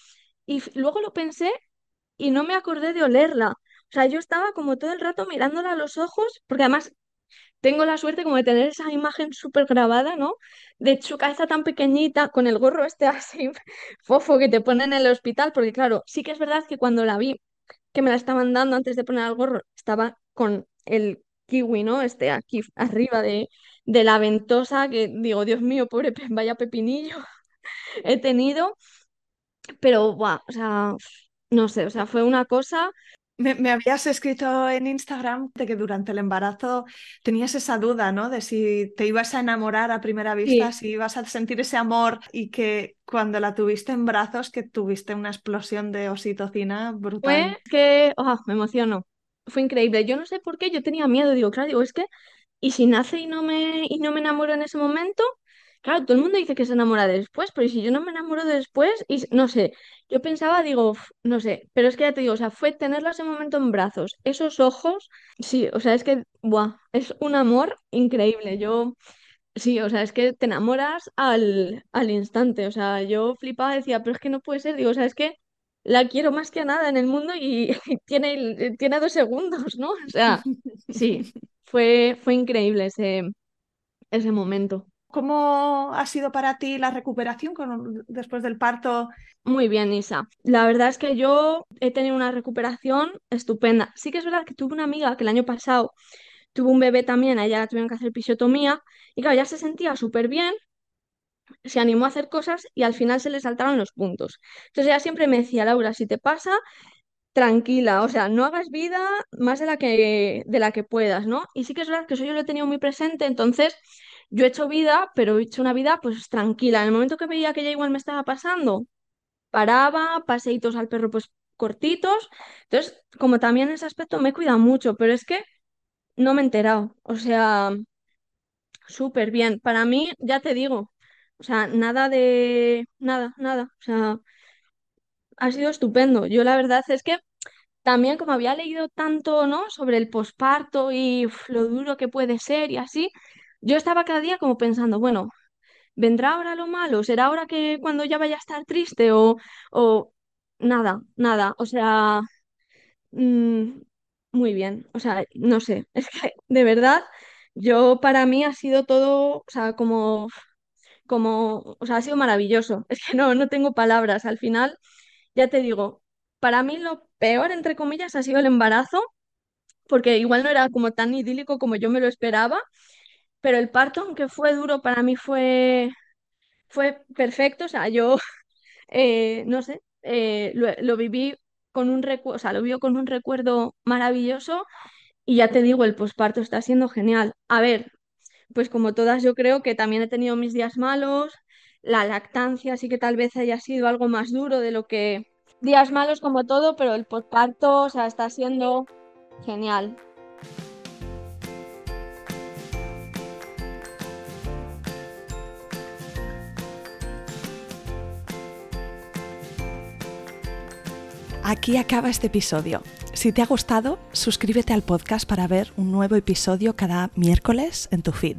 y luego lo pensé y no me acordé de olerla. O sea, yo estaba como todo el rato mirándola a los ojos, porque además tengo la suerte como de tener esa imagen súper grabada, ¿no? De su cabeza tan pequeñita, con el gorro este (laughs) así fofo que te ponen en el hospital, porque claro, sí que es verdad que cuando la vi, que me la estaban dando antes de poner el gorro, estaba con el kiwi, ¿no? Este aquí arriba de, de la ventosa, que digo, Dios mío, pobre, vaya pepinillo (laughs) he tenido, pero, o sea, no sé, o sea, fue una cosa, Me, me habías escrito en Instagram de que durante el embarazo tenías esa duda, ¿no? De si te ibas a enamorar a primera vista, sí, si ibas a sentir ese amor y que cuando la tuviste en brazos, que tuviste una explosión de oxitocina brutal. fue que, oh, me emocionó. Fue increíble. Yo no sé por qué yo tenía miedo. Digo, claro, digo, es que, ¿y si nace y no me, y no me enamoro en ese momento? Claro, todo el mundo dice que se enamora después, pero ¿y si yo no me enamoro después? Y no sé, yo pensaba, digo, no sé, pero es que ya te digo, o sea, fue tenerlo ese momento en brazos, esos ojos, sí, o sea, es que, buah, es un amor increíble. Yo, sí, o sea, es que te enamoras al, al instante, o sea, yo flipaba, decía, pero es que no puede ser, digo, o sea, es que la quiero más que nada en el mundo y, (laughs) tiene, tiene dos segundos, ¿no? O sea, sí, fue, fue increíble ese, ese momento. ¿Cómo ha sido para ti la recuperación después del parto? Muy bien, Isa. La verdad es que yo he tenido una recuperación estupenda. Sí que es verdad que tuve una amiga que el año pasado tuvo un bebé también, a ella la tuvieron que hacer episiotomía y claro, ya se sentía súper bien, se animó a hacer cosas y al final se le saltaron los puntos. Entonces ella siempre me decía, Laura, si te pasa, tranquila, o sea, no hagas vida más de la que, de la que puedas, ¿no? Y sí que es verdad que eso yo lo he tenido muy presente, entonces yo he hecho vida, pero he hecho una vida pues tranquila. En el momento que veía que ya igual me estaba pasando, paraba, paseitos al perro pues cortitos. Entonces, como también en ese aspecto me cuida mucho, pero es que no me he enterado. O sea, súper bien. Para mí, ya te digo, o sea, nada de, nada, nada. O sea, ha sido estupendo. Yo la verdad es que también como había leído tanto, ¿no? Sobre el posparto y lo duro que puede ser y así, yo estaba cada día como pensando, bueno, ¿vendrá ahora lo malo? ¿Será ahora que cuando ya vaya a estar triste o, o nada, nada? O sea, mm, muy bien. O sea, no sé, (laughs) es que de verdad, yo para mí ha sido todo, o sea, como, como, o sea, ha sido maravilloso. (laughs) Es que no, no tengo palabras. Al final, ya te digo, para mí lo peor, entre comillas, ha sido el embarazo porque igual no era como tan idílico como yo me lo esperaba, pero el parto, aunque fue duro, para mí fue, fue perfecto, o sea, yo, (laughs) eh, no sé, eh, lo, lo viví con un recuerdo, o sea, lo vivo con un recuerdo maravilloso y ya te digo, el posparto está siendo genial. A ver, pues como todas yo creo que también he tenido mis días malos, la lactancia sí que tal vez haya sido algo más duro de lo que días malos como todo, pero el posparto, o sea, está siendo genial. Aquí acaba este episodio. Si te ha gustado, suscríbete al podcast para ver un nuevo episodio cada miércoles en tu feed.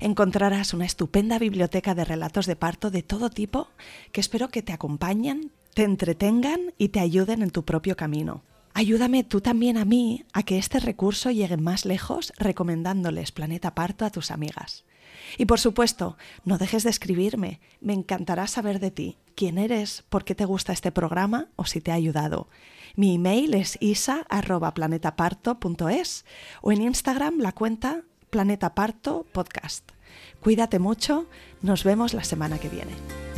Encontrarás una estupenda biblioteca de relatos de parto de todo tipo que espero que te acompañen, te entretengan y te ayuden en tu propio camino. Ayúdame tú también a mí a que este recurso llegue más lejos recomendándoles Planeta Parto a tus amigas. Y por supuesto, no dejes de escribirme. Me encantará saber de ti, quién eres, por qué te gusta este programa o si te ha ayudado. Mi email es isa@planetaparto.es o en Instagram la cuenta Planeta Parto Podcast. Cuídate mucho, nos vemos la semana que viene.